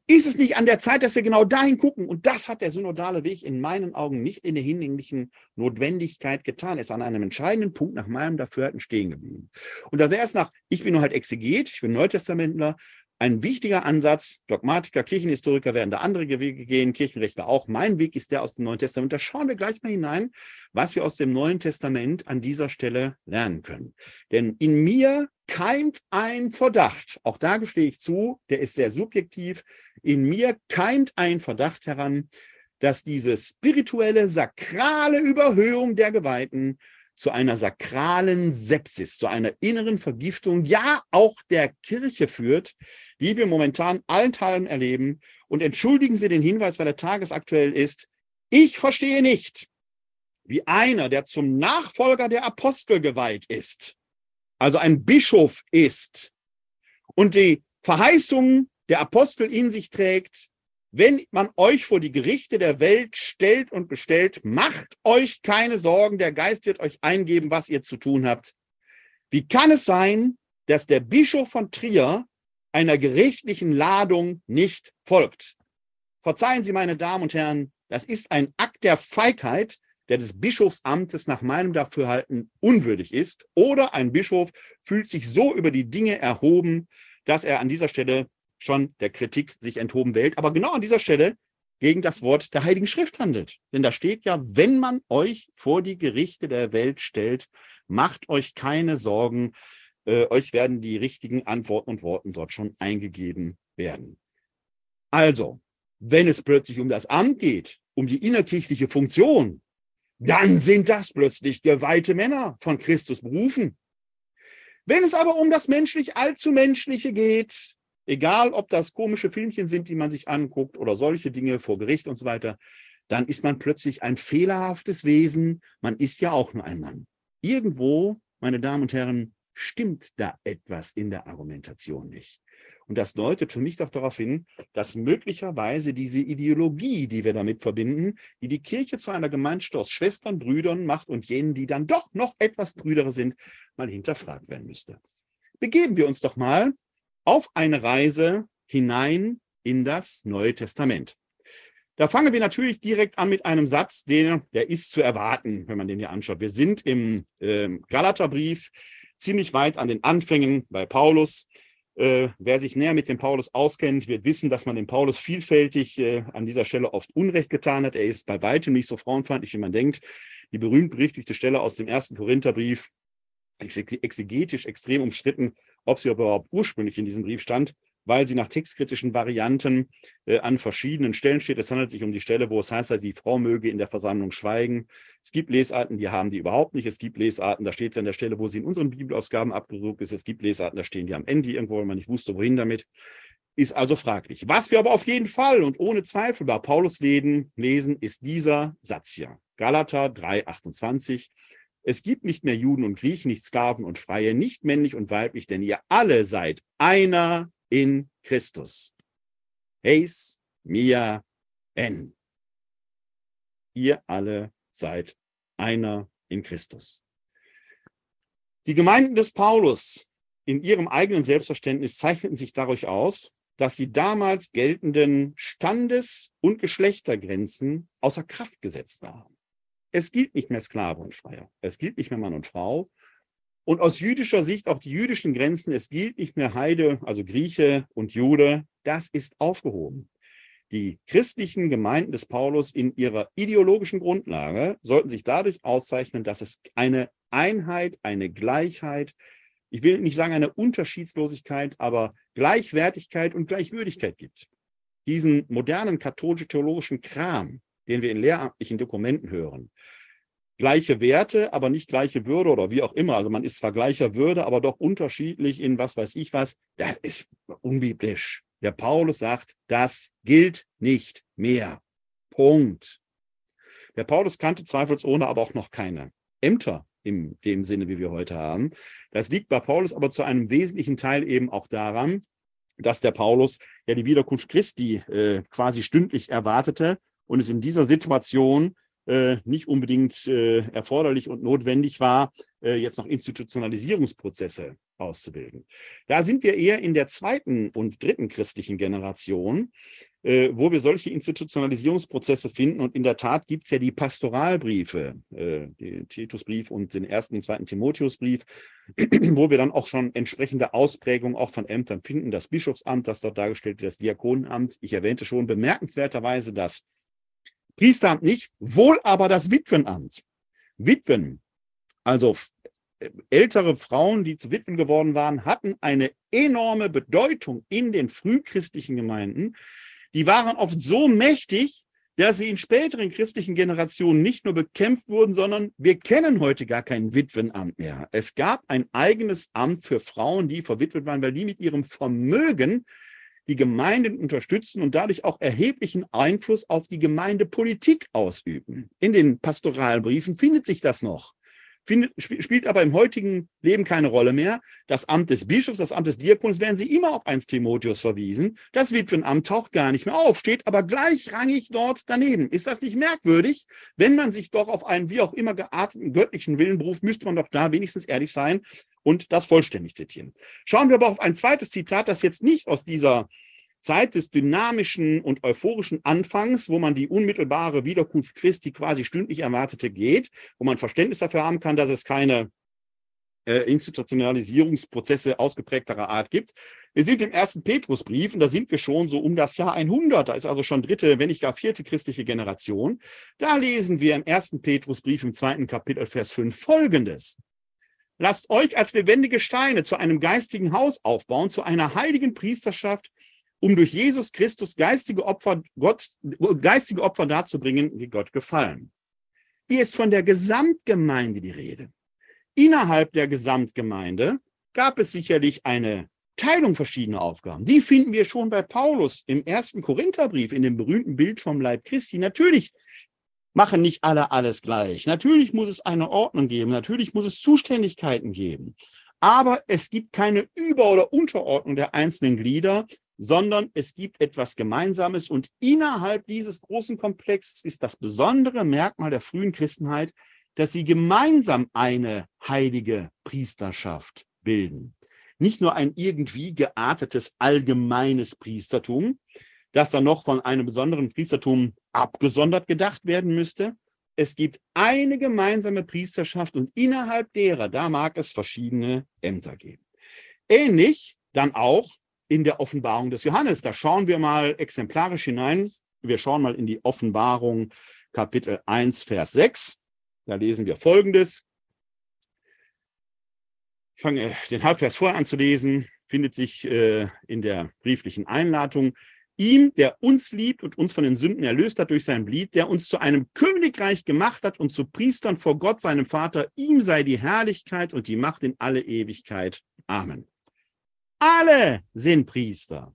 Ist es nicht an der Zeit, dass wir genau dahin gucken? Und das hat der synodale Weg in meinen Augen nicht in der hinlänglichen Notwendigkeit getan. Er ist an einem entscheidenden Punkt nach meinem Dafürhalten stehen geblieben. Und da wäre es nach, ich bin nur halt Exeget, ich bin Neutestamentler, ein wichtiger Ansatz. Dogmatiker, Kirchenhistoriker werden da andere Wege gehen, Kirchenrechtler auch. Mein Weg ist der aus dem Neuen Testament. Da schauen wir gleich mal hinein, was wir aus dem Neuen Testament an dieser Stelle lernen können. Denn in mir keimt ein Verdacht. Auch da gestehe ich zu, der ist sehr subjektiv. In mir keimt ein Verdacht heran, dass diese spirituelle, sakrale Überhöhung der Geweihten zu einer sakralen Sepsis, zu einer inneren Vergiftung, ja auch der Kirche führt, die wir momentan allenthalben erleben. Und entschuldigen Sie den Hinweis, weil er tagesaktuell ist. Ich verstehe nicht, wie einer, der zum Nachfolger der Apostel geweiht ist, also ein Bischof ist und die Verheißungen der Apostel in sich trägt, wenn man euch vor die Gerichte der Welt stellt und bestellt, macht euch keine Sorgen, der Geist wird euch eingeben, was ihr zu tun habt. Wie kann es sein, dass der Bischof von Trier einer gerichtlichen Ladung nicht folgt? Verzeihen Sie, meine Damen und Herren, das ist ein Akt der Feigheit, der des Bischofsamtes nach meinem Dafürhalten unwürdig ist. Oder ein Bischof fühlt sich so über die Dinge erhoben, dass er an dieser Stelle schon der Kritik sich enthoben wählt, aber genau an dieser Stelle gegen das Wort der Heiligen Schrift handelt. Denn da steht ja, wenn man euch vor die Gerichte der Welt stellt, macht euch keine Sorgen, äh, euch werden die richtigen Antworten und Worten dort schon eingegeben werden. Also, wenn es plötzlich um das Amt geht, um die innerkirchliche Funktion, dann sind das plötzlich geweihte Männer von Christus berufen. Wenn es aber um das menschlich allzu menschliche geht, egal ob das komische Filmchen sind, die man sich anguckt oder solche Dinge vor Gericht und so weiter, dann ist man plötzlich ein fehlerhaftes Wesen. Man ist ja auch nur ein Mann. Irgendwo, meine Damen und Herren, stimmt da etwas in der Argumentation nicht. Und das deutet für mich doch darauf hin, dass möglicherweise diese Ideologie, die wir damit verbinden, die die Kirche zu einer Gemeinschaft aus Schwestern, Brüdern macht und jenen, die dann doch noch etwas Brüdere sind, mal hinterfragt werden müsste. Begeben wir uns doch mal auf eine Reise hinein in das Neue Testament. Da fangen wir natürlich direkt an mit einem Satz, der, der ist zu erwarten, wenn man den hier anschaut. Wir sind im äh, Galaterbrief ziemlich weit an den Anfängen bei Paulus. Äh, wer sich näher mit dem Paulus auskennt, wird wissen, dass man dem Paulus vielfältig äh, an dieser Stelle oft Unrecht getan hat. Er ist bei weitem nicht so frauenfeindlich, wie man denkt. Die berühmt-berüchtigte Stelle aus dem ersten Korintherbrief, exegetisch extrem umstritten, ob sie überhaupt ursprünglich in diesem Brief stand, weil sie nach textkritischen Varianten äh, an verschiedenen Stellen steht. Es handelt sich um die Stelle, wo es heißt, die Frau möge in der Versammlung schweigen. Es gibt Lesarten, die haben die überhaupt nicht. Es gibt Lesarten, da steht es an der Stelle, wo sie in unseren Bibelausgaben abgedruckt ist. Es gibt Lesarten, da stehen die am Ende irgendwo, wenn man nicht wusste, wohin damit. Ist also fraglich. Was wir aber auf jeden Fall und ohne Zweifel bei Paulus lesen, ist dieser Satz hier. Galater 3,28. Es gibt nicht mehr Juden und Griechen, nicht Sklaven und Freie, nicht männlich und weiblich, denn ihr alle seid einer in Christus. Heis, Mia, En. Ihr alle seid einer in Christus. Die Gemeinden des Paulus in ihrem eigenen Selbstverständnis zeichneten sich dadurch aus, dass sie damals geltenden Standes- und Geschlechtergrenzen außer Kraft gesetzt waren. Es gilt nicht mehr Sklave und Freier. Es gilt nicht mehr Mann und Frau. Und aus jüdischer Sicht auch die jüdischen Grenzen, es gilt nicht mehr Heide, also Grieche und Jude, das ist aufgehoben. Die christlichen Gemeinden des Paulus in ihrer ideologischen Grundlage sollten sich dadurch auszeichnen, dass es eine Einheit, eine Gleichheit, ich will nicht sagen eine Unterschiedslosigkeit, aber Gleichwertigkeit und Gleichwürdigkeit gibt. Diesen modernen katholisch-theologischen Kram, den wir in lehramtlichen Dokumenten hören, gleiche Werte, aber nicht gleiche Würde oder wie auch immer. Also man ist zwar gleicher Würde, aber doch unterschiedlich in was weiß ich was. Das ist unbiblisch. Der Paulus sagt, das gilt nicht mehr. Punkt. Der Paulus kannte zweifelsohne aber auch noch keine Ämter in dem Sinne, wie wir heute haben. Das liegt bei Paulus aber zu einem wesentlichen Teil eben auch daran, dass der Paulus ja die Wiederkunft Christi äh, quasi stündlich erwartete und es in dieser Situation äh, nicht unbedingt äh, erforderlich und notwendig war, äh, jetzt noch Institutionalisierungsprozesse auszubilden. Da sind wir eher in der zweiten und dritten christlichen Generation, äh, wo wir solche Institutionalisierungsprozesse finden. Und in der Tat gibt es ja die Pastoralbriefe, äh, den Titusbrief und den ersten und zweiten Timotheusbrief, wo wir dann auch schon entsprechende Ausprägungen auch von Ämtern finden. Das Bischofsamt, das dort dargestellt wird, das Diakonenamt. Ich erwähnte schon bemerkenswerterweise das Priesteramt nicht, wohl aber das Witwenamt. Witwen, also ältere Frauen, die zu Witwen geworden waren, hatten eine enorme Bedeutung in den frühchristlichen Gemeinden. Die waren oft so mächtig, dass sie in späteren christlichen Generationen nicht nur bekämpft wurden, sondern wir kennen heute gar kein Witwenamt mehr. Es gab ein eigenes Amt für Frauen, die verwitwet waren, weil die mit ihrem Vermögen die Gemeinden unterstützen und dadurch auch erheblichen Einfluss auf die Gemeindepolitik ausüben. In den Pastoralbriefen findet sich das noch. Findet, spielt aber im heutigen Leben keine Rolle mehr. Das Amt des Bischofs, das Amt des Diakons werden sie immer auf 1 Timotheus verwiesen. Das Witwenamt taucht gar nicht mehr auf, steht aber gleichrangig dort daneben. Ist das nicht merkwürdig? Wenn man sich doch auf einen wie auch immer gearteten göttlichen Willen beruft, müsste man doch da wenigstens ehrlich sein und das vollständig zitieren. Schauen wir aber auf ein zweites Zitat, das jetzt nicht aus dieser Zeit des dynamischen und euphorischen Anfangs, wo man die unmittelbare Wiederkunft Christi quasi stündlich erwartete geht, wo man Verständnis dafür haben kann, dass es keine äh, Institutionalisierungsprozesse ausgeprägterer Art gibt. Wir sind im ersten Petrusbrief und da sind wir schon so um das Jahr 100. Da ist also schon dritte, wenn nicht gar vierte christliche Generation. Da lesen wir im ersten Petrusbrief im zweiten Kapitel Vers 5 Folgendes. Lasst euch als lebendige Steine zu einem geistigen Haus aufbauen, zu einer heiligen Priesterschaft, um durch Jesus Christus geistige Opfer, Gott, geistige Opfer darzubringen, die Gott gefallen. Hier ist von der Gesamtgemeinde die Rede. Innerhalb der Gesamtgemeinde gab es sicherlich eine Teilung verschiedener Aufgaben. Die finden wir schon bei Paulus im ersten Korintherbrief, in dem berühmten Bild vom Leib Christi. Natürlich machen nicht alle alles gleich. Natürlich muss es eine Ordnung geben. Natürlich muss es Zuständigkeiten geben. Aber es gibt keine Über- oder Unterordnung der einzelnen Glieder, sondern es gibt etwas Gemeinsames. Und innerhalb dieses großen Komplexes ist das besondere Merkmal der frühen Christenheit, dass sie gemeinsam eine heilige Priesterschaft bilden. Nicht nur ein irgendwie geartetes allgemeines Priestertum, das dann noch von einem besonderen Priestertum abgesondert gedacht werden müsste. Es gibt eine gemeinsame Priesterschaft und innerhalb derer, da mag es verschiedene Ämter geben. Ähnlich dann auch in der Offenbarung des Johannes. Da schauen wir mal exemplarisch hinein. Wir schauen mal in die Offenbarung Kapitel 1, Vers 6. Da lesen wir Folgendes. Ich fange den Halbvers vorher an zu lesen, findet sich äh, in der brieflichen Einladung. Ihm, der uns liebt und uns von den Sünden erlöst hat durch sein Blut, der uns zu einem Königreich gemacht hat und zu Priestern vor Gott, seinem Vater, ihm sei die Herrlichkeit und die Macht in alle Ewigkeit. Amen. Alle sind Priester.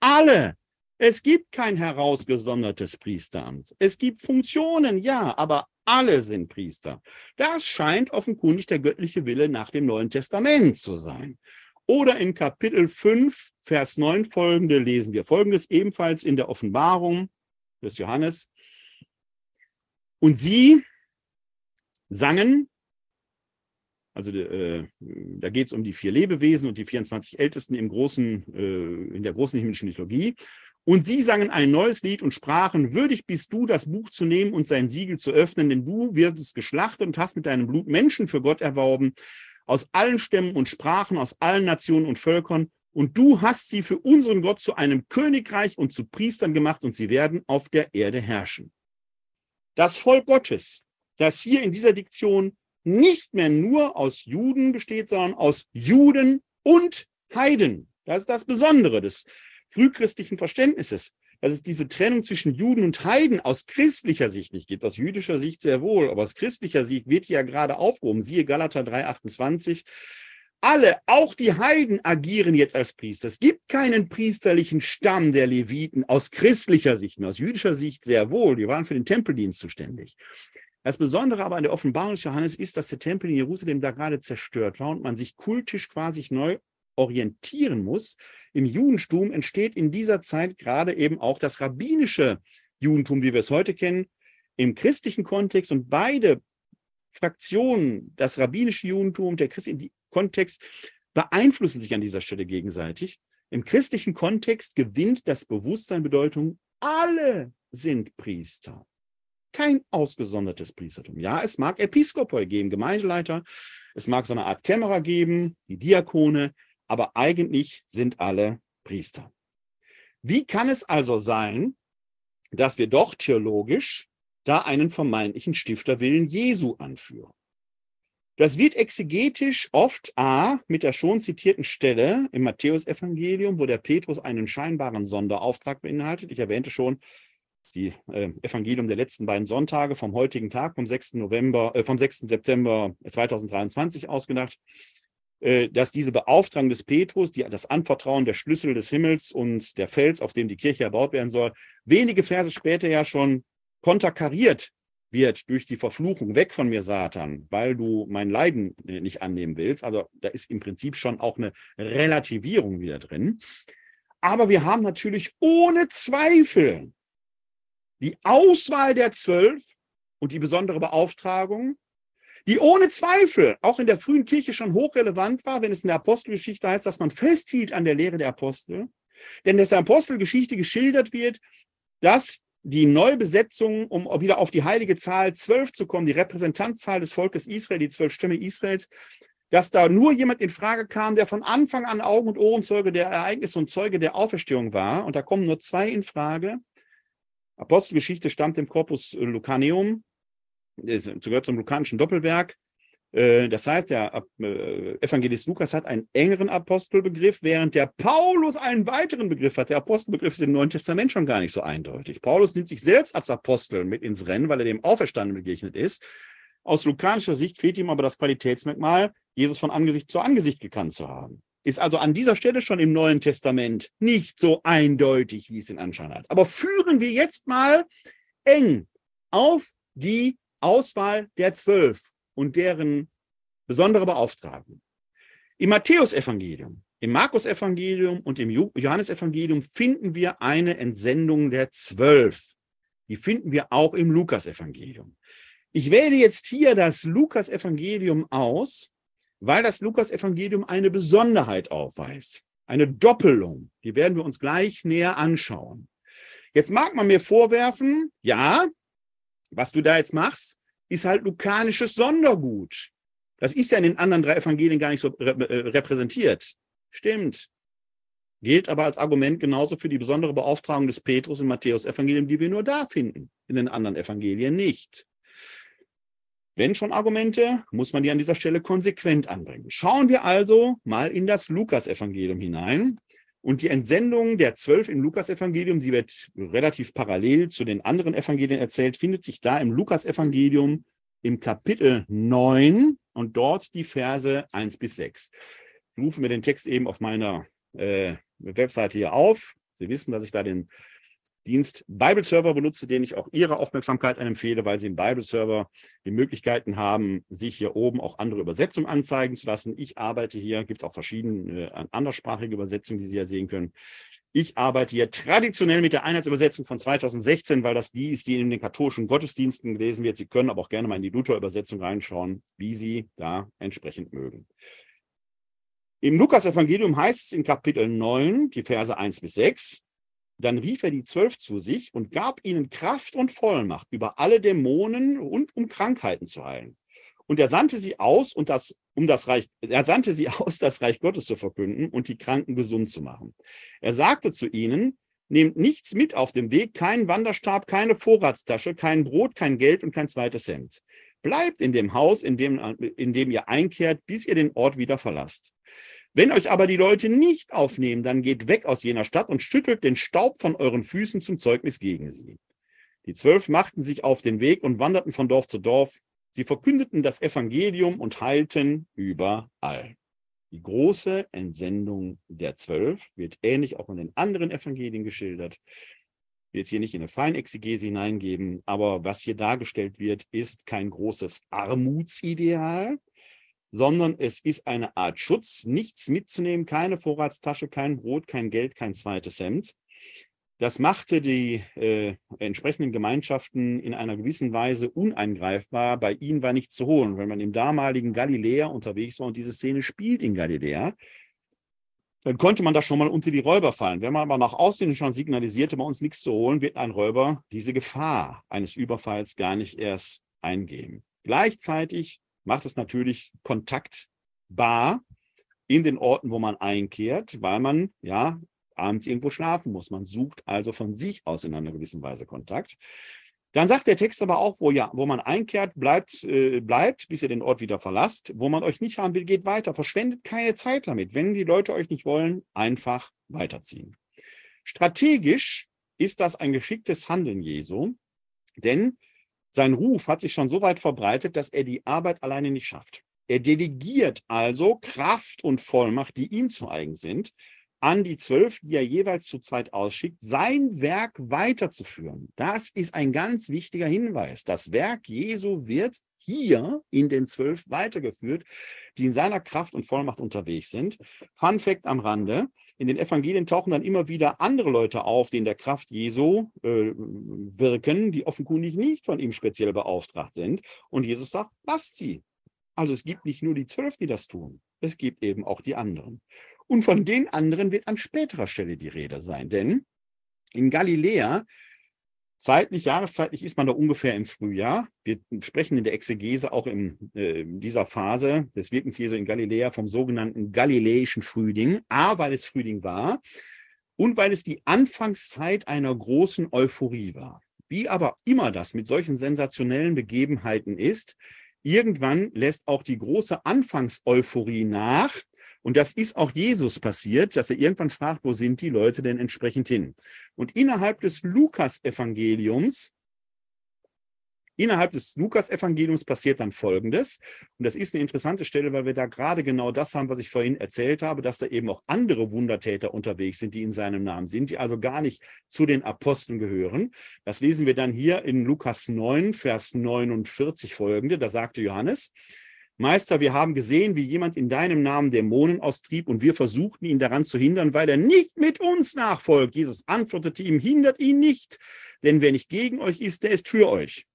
Alle. Es gibt kein herausgesondertes Priesteramt. Es gibt Funktionen, ja, aber alle sind Priester. Das scheint offenkundig der göttliche Wille nach dem Neuen Testament zu sein. Oder in Kapitel 5, Vers 9 folgende lesen wir folgendes ebenfalls in der Offenbarung des Johannes. Und sie sangen also äh, da geht es um die vier Lebewesen und die 24 Ältesten im großen, äh, in der großen himmlischen Liturgie. Und sie sangen ein neues Lied und sprachen, würdig bist du, das Buch zu nehmen und sein Siegel zu öffnen, denn du wirst geschlachtet und hast mit deinem Blut Menschen für Gott erworben, aus allen Stämmen und Sprachen, aus allen Nationen und Völkern. Und du hast sie für unseren Gott zu einem Königreich und zu Priestern gemacht und sie werden auf der Erde herrschen. Das Volk Gottes, das hier in dieser Diktion nicht mehr nur aus Juden besteht, sondern aus Juden und Heiden. Das ist das Besondere des frühchristlichen Verständnisses. dass es diese Trennung zwischen Juden und Heiden aus christlicher Sicht nicht gibt. Aus jüdischer Sicht sehr wohl, aber aus christlicher Sicht wird hier ja gerade aufgehoben. Siehe Galater 3,28. Alle, auch die Heiden, agieren jetzt als Priester. Es gibt keinen priesterlichen Stamm der Leviten aus christlicher Sicht, aus jüdischer Sicht sehr wohl. Die waren für den Tempeldienst zuständig. Das Besondere aber an der Offenbarung des Johannes ist, dass der Tempel in Jerusalem da gerade zerstört war und man sich kultisch quasi neu orientieren muss. Im Judentum entsteht in dieser Zeit gerade eben auch das rabbinische Judentum, wie wir es heute kennen, im christlichen Kontext und beide Fraktionen, das rabbinische Judentum, der christliche Kontext, beeinflussen sich an dieser Stelle gegenseitig. Im christlichen Kontext gewinnt das Bewusstsein Bedeutung, alle sind Priester. Kein ausgesondertes Priestertum. Ja, es mag Episkopoi geben, Gemeindeleiter, es mag so eine Art Kämmerer geben, die Diakone, aber eigentlich sind alle Priester. Wie kann es also sein, dass wir doch theologisch da einen vermeintlichen Stifterwillen Jesu anführen? Das wird exegetisch oft A mit der schon zitierten Stelle im Matthäusevangelium, wo der Petrus einen scheinbaren Sonderauftrag beinhaltet. Ich erwähnte schon die äh, Evangelium der letzten beiden Sonntage vom heutigen Tag, vom 6. November, äh, vom 6. September 2023 ausgedacht. Äh, dass diese Beauftragung des Petrus, die, das Anvertrauen der Schlüssel des Himmels und der Fels, auf dem die Kirche erbaut werden soll, wenige Verse später ja schon konterkariert wird durch die Verfluchung, weg von mir, Satan, weil du mein Leiden nicht annehmen willst. Also da ist im Prinzip schon auch eine Relativierung wieder drin. Aber wir haben natürlich ohne Zweifel die Auswahl der zwölf und die besondere Beauftragung die ohne Zweifel auch in der frühen Kirche schon hochrelevant war, wenn es in der Apostelgeschichte heißt, dass man festhielt an der Lehre der Apostel. Denn in der Apostelgeschichte geschildert wird, dass die Neubesetzung, um wieder auf die heilige Zahl zwölf zu kommen, die Repräsentanzzahl des Volkes Israel, die zwölf Stämme Israels, dass da nur jemand in Frage kam, der von Anfang an Augen- und Ohrenzeuge der Ereignisse und Zeuge der Auferstehung war. Und da kommen nur zwei in Frage. Apostelgeschichte stammt im Corpus Lucaneum, gehört zum lukanischen Doppelwerk. Äh, das heißt, der äh, Evangelist Lukas hat einen engeren Apostelbegriff, während der Paulus einen weiteren Begriff hat. Der Apostelbegriff ist im Neuen Testament schon gar nicht so eindeutig. Paulus nimmt sich selbst als Apostel mit ins Rennen, weil er dem Auferstanden begegnet ist. Aus lukanischer Sicht fehlt ihm aber das Qualitätsmerkmal, Jesus von Angesicht zu Angesicht gekannt zu haben. Ist also an dieser Stelle schon im Neuen Testament nicht so eindeutig, wie es den Anschein hat. Aber führen wir jetzt mal eng auf die Auswahl der Zwölf und deren besondere Beauftragung. Im Matthäusevangelium, im Markus-Evangelium und im Johannesevangelium finden wir eine Entsendung der Zwölf. Die finden wir auch im Lukas-Evangelium. Ich wähle jetzt hier das Lukas-Evangelium aus, weil das Lukas-Evangelium eine Besonderheit aufweist, eine Doppelung. Die werden wir uns gleich näher anschauen. Jetzt mag man mir vorwerfen, ja, was du da jetzt machst, ist halt lukanisches Sondergut. Das ist ja in den anderen drei Evangelien gar nicht so äh, repräsentiert. Stimmt. Gilt aber als Argument genauso für die besondere Beauftragung des Petrus im Matthäus-Evangelium, die wir nur da finden, in den anderen Evangelien nicht. Wenn schon Argumente, muss man die an dieser Stelle konsequent anbringen. Schauen wir also mal in das Lukas-Evangelium hinein. Und die Entsendung der zwölf im Lukas-Evangelium, die wird relativ parallel zu den anderen Evangelien erzählt, findet sich da im Lukas-Evangelium im Kapitel 9 und dort die Verse 1 bis 6. Ich rufe mir den Text eben auf meiner äh, Webseite hier auf. Sie wissen, dass ich da den Dienst Bible Server benutze, den ich auch Ihre Aufmerksamkeit empfehle, weil Sie im Bible Server die Möglichkeiten haben, sich hier oben auch andere Übersetzungen anzeigen zu lassen. Ich arbeite hier, gibt es auch verschiedene äh, anderssprachige Übersetzungen, die Sie ja sehen können. Ich arbeite hier traditionell mit der Einheitsübersetzung von 2016, weil das die ist, die in den katholischen Gottesdiensten gelesen wird. Sie können aber auch gerne mal in die Luther-Übersetzung reinschauen, wie Sie da entsprechend mögen. Im Lukas-Evangelium heißt es in Kapitel 9, die Verse 1 bis 6, dann rief er die Zwölf zu sich und gab ihnen Kraft und Vollmacht über alle Dämonen und um Krankheiten zu heilen. Und er sandte sie aus, und das, um das Reich, er sandte sie aus, das Reich Gottes zu verkünden und die Kranken gesund zu machen. Er sagte zu ihnen, nehmt nichts mit auf dem Weg, keinen Wanderstab, keine Vorratstasche, kein Brot, kein Geld und kein zweites Hemd. Bleibt in dem Haus, in dem, in dem ihr einkehrt, bis ihr den Ort wieder verlasst. Wenn euch aber die Leute nicht aufnehmen, dann geht weg aus jener Stadt und schüttelt den Staub von euren Füßen zum Zeugnis gegen sie. Die zwölf machten sich auf den Weg und wanderten von Dorf zu Dorf. Sie verkündeten das Evangelium und heilten überall. Die große Entsendung der Zwölf wird ähnlich auch in den anderen Evangelien geschildert. Ich will jetzt hier nicht in eine Feinexegese hineingeben, aber was hier dargestellt wird, ist kein großes Armutsideal, sondern es ist eine Art Schutz, nichts mitzunehmen, keine Vorratstasche, kein Brot, kein Geld, kein zweites Hemd. Das machte die äh, entsprechenden Gemeinschaften in einer gewissen Weise uneingreifbar. Bei ihnen war nichts zu holen. Wenn man im damaligen Galiläa unterwegs war und diese Szene spielt in Galiläa, dann konnte man da schon mal unter die Räuber fallen. Wenn man aber nach außen schon signalisierte, bei uns nichts zu holen, wird ein Räuber diese Gefahr eines Überfalls gar nicht erst eingehen. Gleichzeitig macht es natürlich kontaktbar in den Orten, wo man einkehrt, weil man ja abends irgendwo schlafen muss. Man sucht also von sich aus in einer gewissen Weise Kontakt. Dann sagt der Text aber auch, wo, ja, wo man einkehrt, bleibt, äh, bleibt, bis ihr den Ort wieder verlasst. Wo man euch nicht haben will, geht weiter. Verschwendet keine Zeit damit. Wenn die Leute euch nicht wollen, einfach weiterziehen. Strategisch ist das ein geschicktes Handeln Jesu, denn sein Ruf hat sich schon so weit verbreitet, dass er die Arbeit alleine nicht schafft. Er delegiert also Kraft und Vollmacht, die ihm zu eigen sind, an die zwölf, die er jeweils zu zweit ausschickt, sein Werk weiterzuführen. Das ist ein ganz wichtiger Hinweis. Das Werk Jesu wird hier in den zwölf weitergeführt, die in seiner Kraft und Vollmacht unterwegs sind. Fun Fact am Rande. In den Evangelien tauchen dann immer wieder andere Leute auf, die in der Kraft Jesu äh, wirken, die offenkundig nicht von ihm speziell beauftragt sind. Und Jesus sagt, lasst sie. Also es gibt nicht nur die zwölf, die das tun. Es gibt eben auch die anderen. Und von den anderen wird an späterer Stelle die Rede sein. Denn in Galiläa, zeitlich, jahreszeitlich ist man da ungefähr im Frühjahr. Wir sprechen in der Exegese auch in äh, dieser Phase des Wirkens Jesu in Galiläa vom sogenannten galiläischen Frühling. A, weil es Frühling war und weil es die Anfangszeit einer großen Euphorie war. Wie aber immer das mit solchen sensationellen Begebenheiten ist, irgendwann lässt auch die große Anfangseuphorie nach und das ist auch Jesus passiert, dass er irgendwann fragt, wo sind die Leute denn entsprechend hin? Und innerhalb des Lukas-Evangeliums, innerhalb des Lukas-Evangeliums passiert dann Folgendes. Und das ist eine interessante Stelle, weil wir da gerade genau das haben, was ich vorhin erzählt habe, dass da eben auch andere Wundertäter unterwegs sind, die in seinem Namen sind, die also gar nicht zu den Aposteln gehören. Das lesen wir dann hier in Lukas 9, Vers 49 folgende. Da sagte Johannes, Meister, wir haben gesehen, wie jemand in deinem Namen Dämonen austrieb und wir versuchten ihn daran zu hindern, weil er nicht mit uns nachfolgt. Jesus antwortete ihm, hindert ihn nicht, denn wer nicht gegen euch ist, der ist für euch.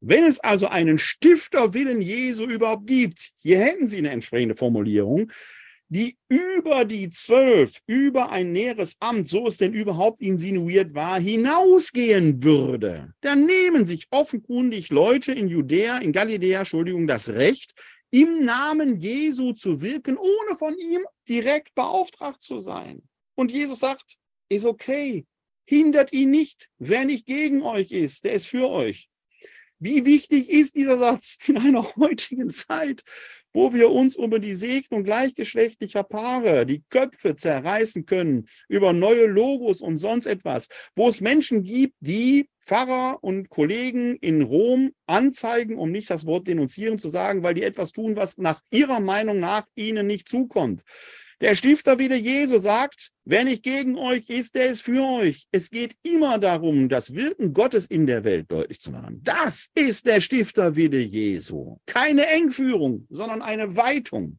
Wenn es also einen Stifterwillen Jesu überhaupt gibt, hier hätten Sie eine entsprechende Formulierung, die über die zwölf, über ein näheres Amt, so es denn überhaupt insinuiert war, hinausgehen würde, dann nehmen sich offenkundig Leute in Judäa, in Galiläa, Entschuldigung, das Recht, im Namen Jesu zu wirken, ohne von ihm direkt beauftragt zu sein. Und Jesus sagt, ist okay, hindert ihn nicht, wer nicht gegen euch ist, der ist für euch. Wie wichtig ist dieser Satz in einer heutigen Zeit, wo wir uns über die Segnung gleichgeschlechtlicher Paare die Köpfe zerreißen können, über neue Logos und sonst etwas, wo es Menschen gibt, die Pfarrer und Kollegen in Rom anzeigen, um nicht das Wort denunzieren zu sagen, weil die etwas tun, was nach ihrer Meinung nach ihnen nicht zukommt. Der Stifter wieder Jesu sagt, wer nicht gegen euch ist, der ist für euch. Es geht immer darum, das Wirken Gottes in der Welt deutlich zu machen. Das ist der Stifter wieder Jesu. Keine Engführung, sondern eine Weitung.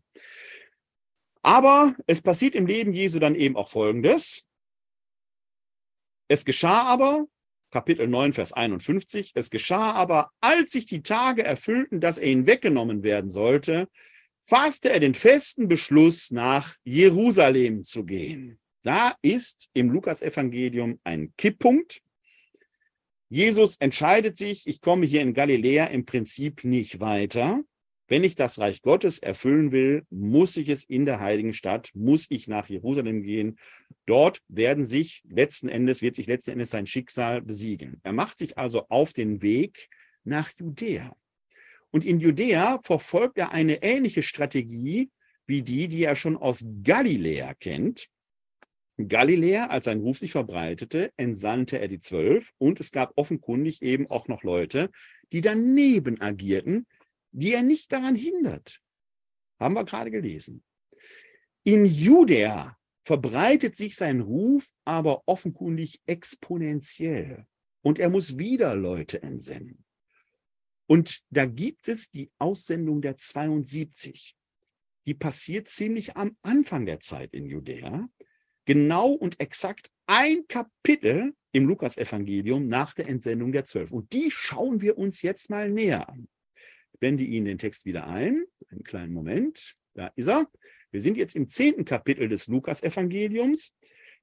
Aber es passiert im Leben Jesu dann eben auch Folgendes. Es geschah aber, Kapitel 9, Vers 51, es geschah aber, als sich die Tage erfüllten, dass er ihn weggenommen werden sollte, fasste er den festen Beschluss, nach Jerusalem zu gehen. Da ist im Lukasevangelium ein Kipppunkt. Jesus entscheidet sich, ich komme hier in Galiläa im Prinzip nicht weiter. Wenn ich das Reich Gottes erfüllen will, muss ich es in der heiligen Stadt, muss ich nach Jerusalem gehen. Dort werden sich letzten Endes, wird sich letzten Endes sein Schicksal besiegen. Er macht sich also auf den Weg nach Judäa. Und in Judäa verfolgt er eine ähnliche Strategie, wie die, die er schon aus Galiläa kennt. Galiläa, als sein Ruf sich verbreitete, entsandte er die Zwölf und es gab offenkundig eben auch noch Leute, die daneben agierten, die er nicht daran hindert. Haben wir gerade gelesen. In Judäa verbreitet sich sein Ruf aber offenkundig exponentiell und er muss wieder Leute entsenden. Und da gibt es die Aussendung der 72. Die passiert ziemlich am Anfang der Zeit in Judäa. Genau und exakt ein Kapitel im Lukasevangelium nach der Entsendung der Zwölf. Und die schauen wir uns jetzt mal näher an. Ich blende Ihnen den Text wieder ein. Einen kleinen Moment. Da ist er. Wir sind jetzt im zehnten Kapitel des Lukasevangeliums.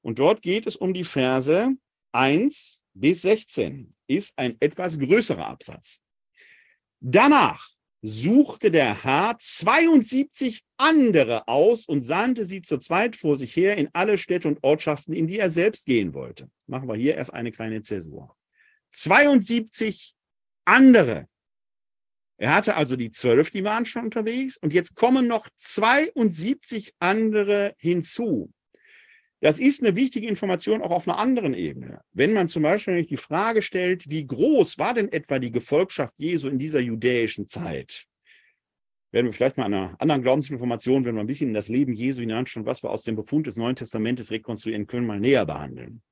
Und dort geht es um die Verse 1 bis 16. Ist ein etwas größerer Absatz. Danach suchte der Herr 72 andere aus und sandte sie zu zweit vor sich her in alle Städte und Ortschaften, in die er selbst gehen wollte. Machen wir hier erst eine kleine Zäsur. 72 andere. Er hatte also die zwölf, die waren schon unterwegs, und jetzt kommen noch 72 andere hinzu. Das ist eine wichtige Information auch auf einer anderen Ebene. Wenn man zum Beispiel die Frage stellt, wie groß war denn etwa die Gefolgschaft Jesu in dieser judäischen Zeit? Werden wir vielleicht mal einer anderen Glaubensinformation, wenn wir ein bisschen in das Leben Jesu hineinschauen, was wir aus dem Befund des Neuen Testamentes rekonstruieren können, mal näher behandeln.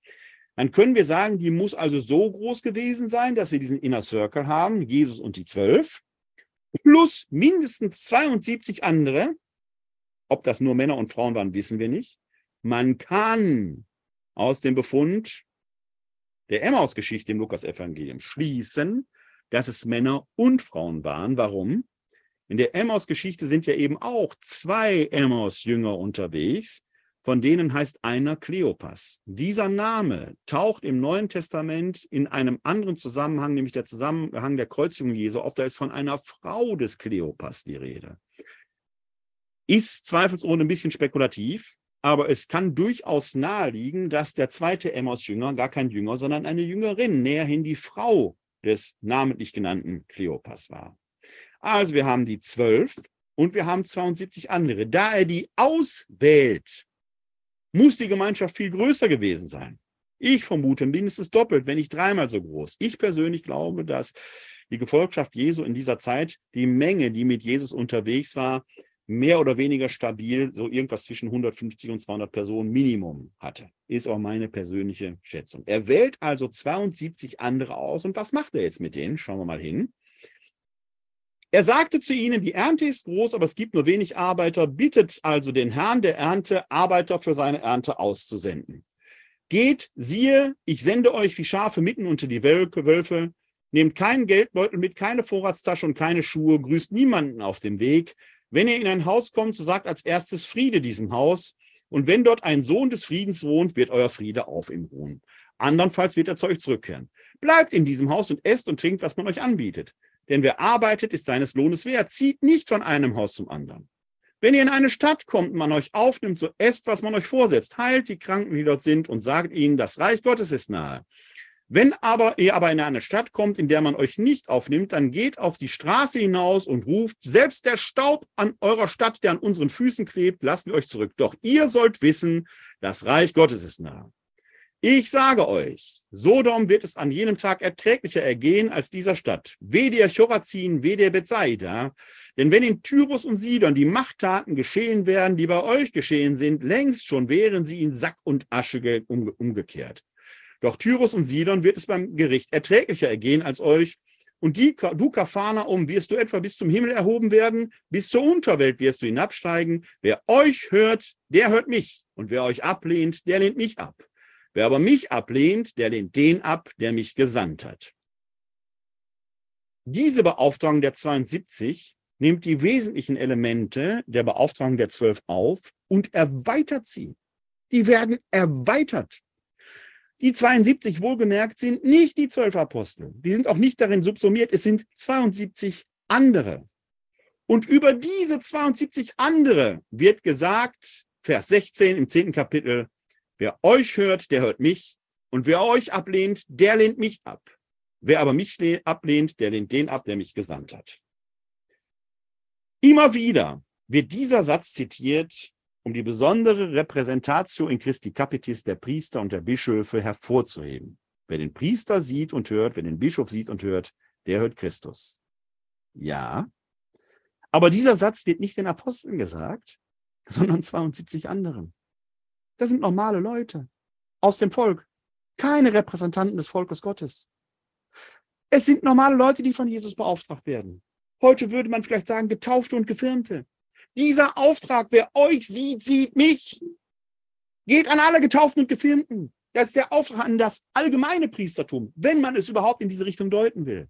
Dann können wir sagen, die muss also so groß gewesen sein, dass wir diesen Inner Circle haben, Jesus und die Zwölf, plus mindestens 72 andere. Ob das nur Männer und Frauen waren, wissen wir nicht. Man kann aus dem Befund der Emmaus-Geschichte im Lukas-Evangelium schließen, dass es Männer und Frauen waren. Warum? In der Emmaus-Geschichte sind ja eben auch zwei Emmaus-Jünger unterwegs, von denen heißt einer Kleopas. Dieser Name taucht im Neuen Testament in einem anderen Zusammenhang, nämlich der Zusammenhang der Kreuzigung Jesu auf. Da ist von einer Frau des Kleopas die Rede. Ist zweifelsohne ein bisschen spekulativ, aber es kann durchaus naheliegen, dass der zweite Emmaus-Jünger gar kein Jünger, sondern eine Jüngerin, näherhin die Frau des namentlich genannten Kleopas war. Also wir haben die zwölf und wir haben 72 andere. Da er die auswählt, muss die Gemeinschaft viel größer gewesen sein. Ich vermute mindestens doppelt, wenn nicht dreimal so groß. Ich persönlich glaube, dass die Gefolgschaft Jesu in dieser Zeit, die Menge, die mit Jesus unterwegs war, mehr oder weniger stabil so irgendwas zwischen 150 und 200 Personen Minimum hatte. Ist auch meine persönliche Schätzung. Er wählt also 72 andere aus. Und was macht er jetzt mit denen? Schauen wir mal hin. Er sagte zu ihnen, die Ernte ist groß, aber es gibt nur wenig Arbeiter. Bittet also den Herrn der Ernte, Arbeiter für seine Ernte auszusenden. Geht, siehe, ich sende euch wie Schafe mitten unter die Wölfe. Nehmt keinen Geldbeutel mit, keine Vorratstasche und keine Schuhe. Grüßt niemanden auf dem Weg. Wenn ihr in ein Haus kommt, so sagt als erstes Friede diesem Haus. Und wenn dort ein Sohn des Friedens wohnt, wird euer Friede auf ihm ruhen. Andernfalls wird er zu euch zurückkehren. Bleibt in diesem Haus und esst und trinkt, was man euch anbietet. Denn wer arbeitet, ist seines Lohnes wert. Zieht nicht von einem Haus zum anderen. Wenn ihr in eine Stadt kommt und man euch aufnimmt, so esst, was man euch vorsetzt. Heilt die Kranken, die dort sind, und sagt ihnen, das Reich Gottes ist nahe. Wenn aber ihr aber in eine Stadt kommt, in der man euch nicht aufnimmt, dann geht auf die Straße hinaus und ruft, selbst der Staub an eurer Stadt, der an unseren Füßen klebt, lassen wir euch zurück. Doch ihr sollt wissen, das Reich Gottes ist nah. Ich sage euch, Sodom wird es an jenem Tag erträglicher ergehen als dieser Stadt. Weh der Chorazin, weh der Bethsaida. Denn wenn in Tyrus und Sidon die Machttaten geschehen werden, die bei euch geschehen sind, längst schon wären sie in Sack und Asche umgekehrt. Doch Tyrus und Sidon wird es beim Gericht erträglicher ergehen als euch. Und die, du, Kafana, um wirst du etwa bis zum Himmel erhoben werden, bis zur Unterwelt wirst du hinabsteigen. Wer euch hört, der hört mich. Und wer euch ablehnt, der lehnt mich ab. Wer aber mich ablehnt, der lehnt den ab, der mich gesandt hat. Diese Beauftragung der 72 nimmt die wesentlichen Elemente der Beauftragung der 12 auf und erweitert sie. Die werden erweitert. Die 72 wohlgemerkt sind nicht die zwölf Apostel. Die sind auch nicht darin subsumiert. Es sind 72 andere. Und über diese 72 andere wird gesagt, Vers 16 im 10. Kapitel, wer euch hört, der hört mich. Und wer euch ablehnt, der lehnt mich ab. Wer aber mich ablehnt, der lehnt den ab, der mich gesandt hat. Immer wieder wird dieser Satz zitiert, um die besondere Repräsentatio in Christi Capitis der Priester und der Bischöfe hervorzuheben. Wer den Priester sieht und hört, wer den Bischof sieht und hört, der hört Christus. Ja, aber dieser Satz wird nicht den Aposteln gesagt, sondern 72 anderen. Das sind normale Leute aus dem Volk, keine Repräsentanten des Volkes Gottes. Es sind normale Leute, die von Jesus beauftragt werden. Heute würde man vielleicht sagen, Getaufte und Gefirmte. Dieser Auftrag, wer euch sieht, sieht mich. Geht an alle Getauften und Gefirmten. Das ist der Auftrag an das allgemeine Priestertum, wenn man es überhaupt in diese Richtung deuten will.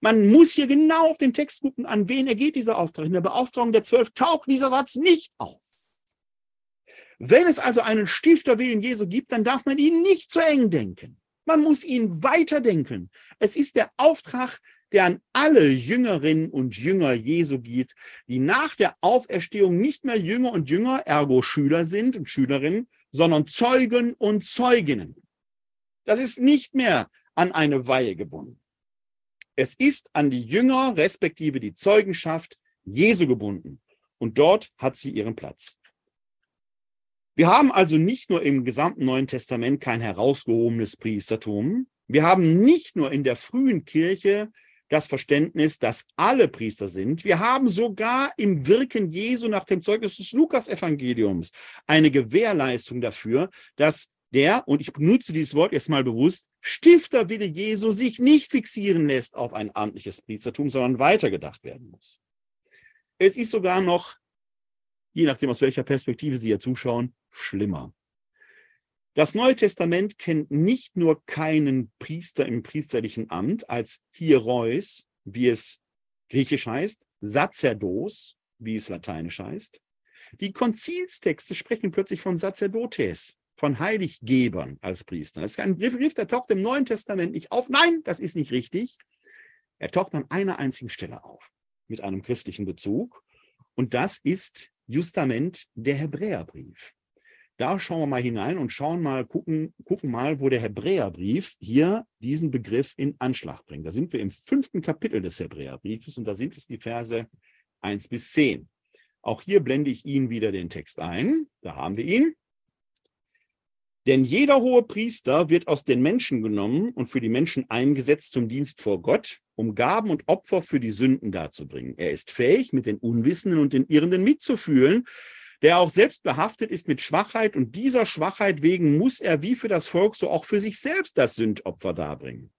Man muss hier genau auf den Text gucken, an wen er geht, dieser Auftrag. In der Beauftragung der Zwölf taucht dieser Satz nicht auf. Wenn es also einen Stifterwillen Jesu gibt, dann darf man ihn nicht zu eng denken. Man muss ihn weiterdenken. Es ist der Auftrag, der an alle Jüngerinnen und Jünger Jesu geht, die nach der Auferstehung nicht mehr Jünger und Jünger, ergo Schüler sind und Schülerinnen, sondern Zeugen und Zeuginnen. Das ist nicht mehr an eine Weihe gebunden. Es ist an die Jünger respektive die Zeugenschaft Jesu gebunden. Und dort hat sie ihren Platz. Wir haben also nicht nur im gesamten Neuen Testament kein herausgehobenes Priestertum. Wir haben nicht nur in der frühen Kirche das Verständnis, dass alle Priester sind. Wir haben sogar im Wirken Jesu nach dem Zeugnis des Lukas-Evangeliums eine Gewährleistung dafür, dass der, und ich benutze dieses Wort jetzt mal bewusst, Stifterwille Jesu sich nicht fixieren lässt auf ein amtliches Priestertum, sondern weitergedacht werden muss. Es ist sogar noch, je nachdem aus welcher Perspektive Sie hier zuschauen, schlimmer. Das Neue Testament kennt nicht nur keinen Priester im priesterlichen Amt als Hierois, wie es griechisch heißt, Sacerdos, wie es lateinisch heißt. Die Konzilstexte sprechen plötzlich von Sacerdotes, von Heiliggebern als Priester. Das ist ein Begriff, der taucht im Neuen Testament nicht auf. Nein, das ist nicht richtig. Er taucht an einer einzigen Stelle auf, mit einem christlichen Bezug. Und das ist Justament der Hebräerbrief. Da schauen wir mal hinein und schauen mal, gucken, gucken mal, wo der Hebräerbrief hier diesen Begriff in Anschlag bringt. Da sind wir im fünften Kapitel des Hebräerbriefes und da sind es die Verse 1 bis 10. Auch hier blende ich Ihnen wieder den Text ein. Da haben wir ihn. Denn jeder hohe Priester wird aus den Menschen genommen und für die Menschen eingesetzt zum Dienst vor Gott, um Gaben und Opfer für die Sünden darzubringen. Er ist fähig, mit den Unwissenden und den Irrenden mitzufühlen, der auch selbst behaftet ist mit Schwachheit und dieser Schwachheit wegen muss er wie für das Volk so auch für sich selbst das Sündopfer darbringen.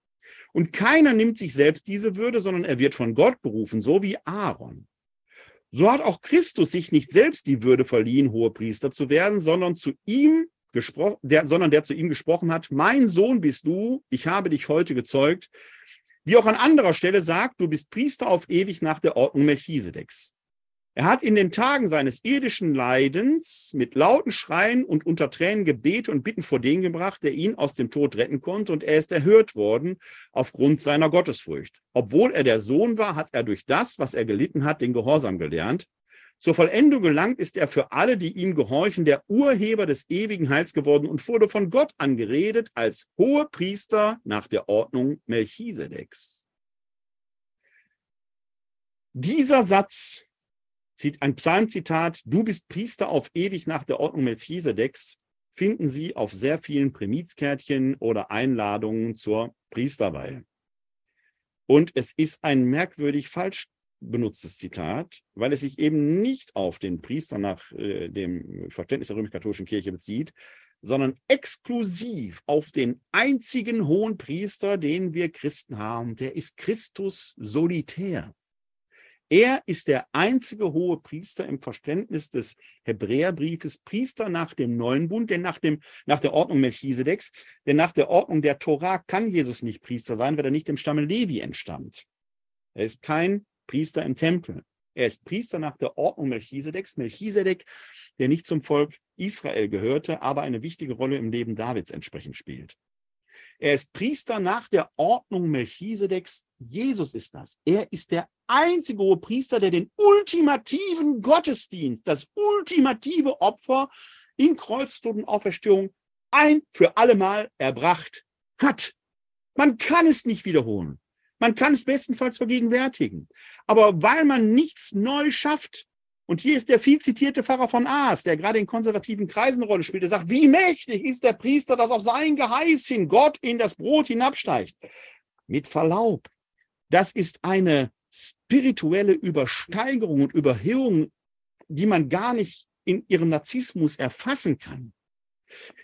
Und keiner nimmt sich selbst diese Würde, sondern er wird von Gott berufen, so wie Aaron. So hat auch Christus sich nicht selbst die Würde verliehen, hohe Priester zu werden, sondern zu ihm gesprochen, der, sondern der zu ihm gesprochen hat, mein Sohn bist du, ich habe dich heute gezeugt, wie auch an anderer Stelle sagt, du bist Priester auf ewig nach der Ordnung Melchisedeks. Er hat in den Tagen seines irdischen Leidens mit lauten Schreien und unter Tränen Gebete und Bitten vor den gebracht, der ihn aus dem Tod retten konnte, und er ist erhört worden aufgrund seiner Gottesfurcht. Obwohl er der Sohn war, hat er durch das, was er gelitten hat, den Gehorsam gelernt, zur Vollendung gelangt ist er für alle, die ihm gehorchen, der Urheber des ewigen Heils geworden und wurde von Gott angeredet als hohe Priester nach der Ordnung Melchisedeks. Dieser Satz ein Psalmzitat, du bist Priester auf ewig nach der Ordnung Melchisedeks, finden Sie auf sehr vielen Primizkärtchen oder Einladungen zur Priesterweihe. Und es ist ein merkwürdig falsch benutztes Zitat, weil es sich eben nicht auf den Priester nach äh, dem Verständnis der römisch-katholischen Kirche bezieht, sondern exklusiv auf den einzigen hohen Priester, den wir Christen haben. Der ist Christus solitär. Er ist der einzige hohe Priester im Verständnis des Hebräerbriefes, Priester nach dem neuen Bund, denn nach, dem, nach der Ordnung Melchisedeks, denn nach der Ordnung der Torah kann Jesus nicht Priester sein, weil er nicht dem Stamme Levi entstammt. Er ist kein Priester im Tempel. Er ist Priester nach der Ordnung Melchisedeks. Melchisedek, der nicht zum Volk Israel gehörte, aber eine wichtige Rolle im Leben Davids entsprechend spielt. Er ist Priester nach der Ordnung Melchisedeks. Jesus ist das. Er ist der einzige hohe Priester, der den ultimativen Gottesdienst, das ultimative Opfer in Kreuztod und Auferstehung ein für allemal erbracht hat. Man kann es nicht wiederholen. Man kann es bestenfalls vergegenwärtigen. Aber weil man nichts neu schafft Und hier ist der viel zitierte Pfarrer von Aas, der gerade in konservativen Kreisen eine Rolle spielt. Der sagt, wie mächtig ist der Priester, dass auf sein Geheiß hin Gott in das Brot hinabsteigt. Mit Verlaub, das ist eine spirituelle Übersteigerung und Überhöhung, die man gar nicht in ihrem Narzissmus erfassen kann.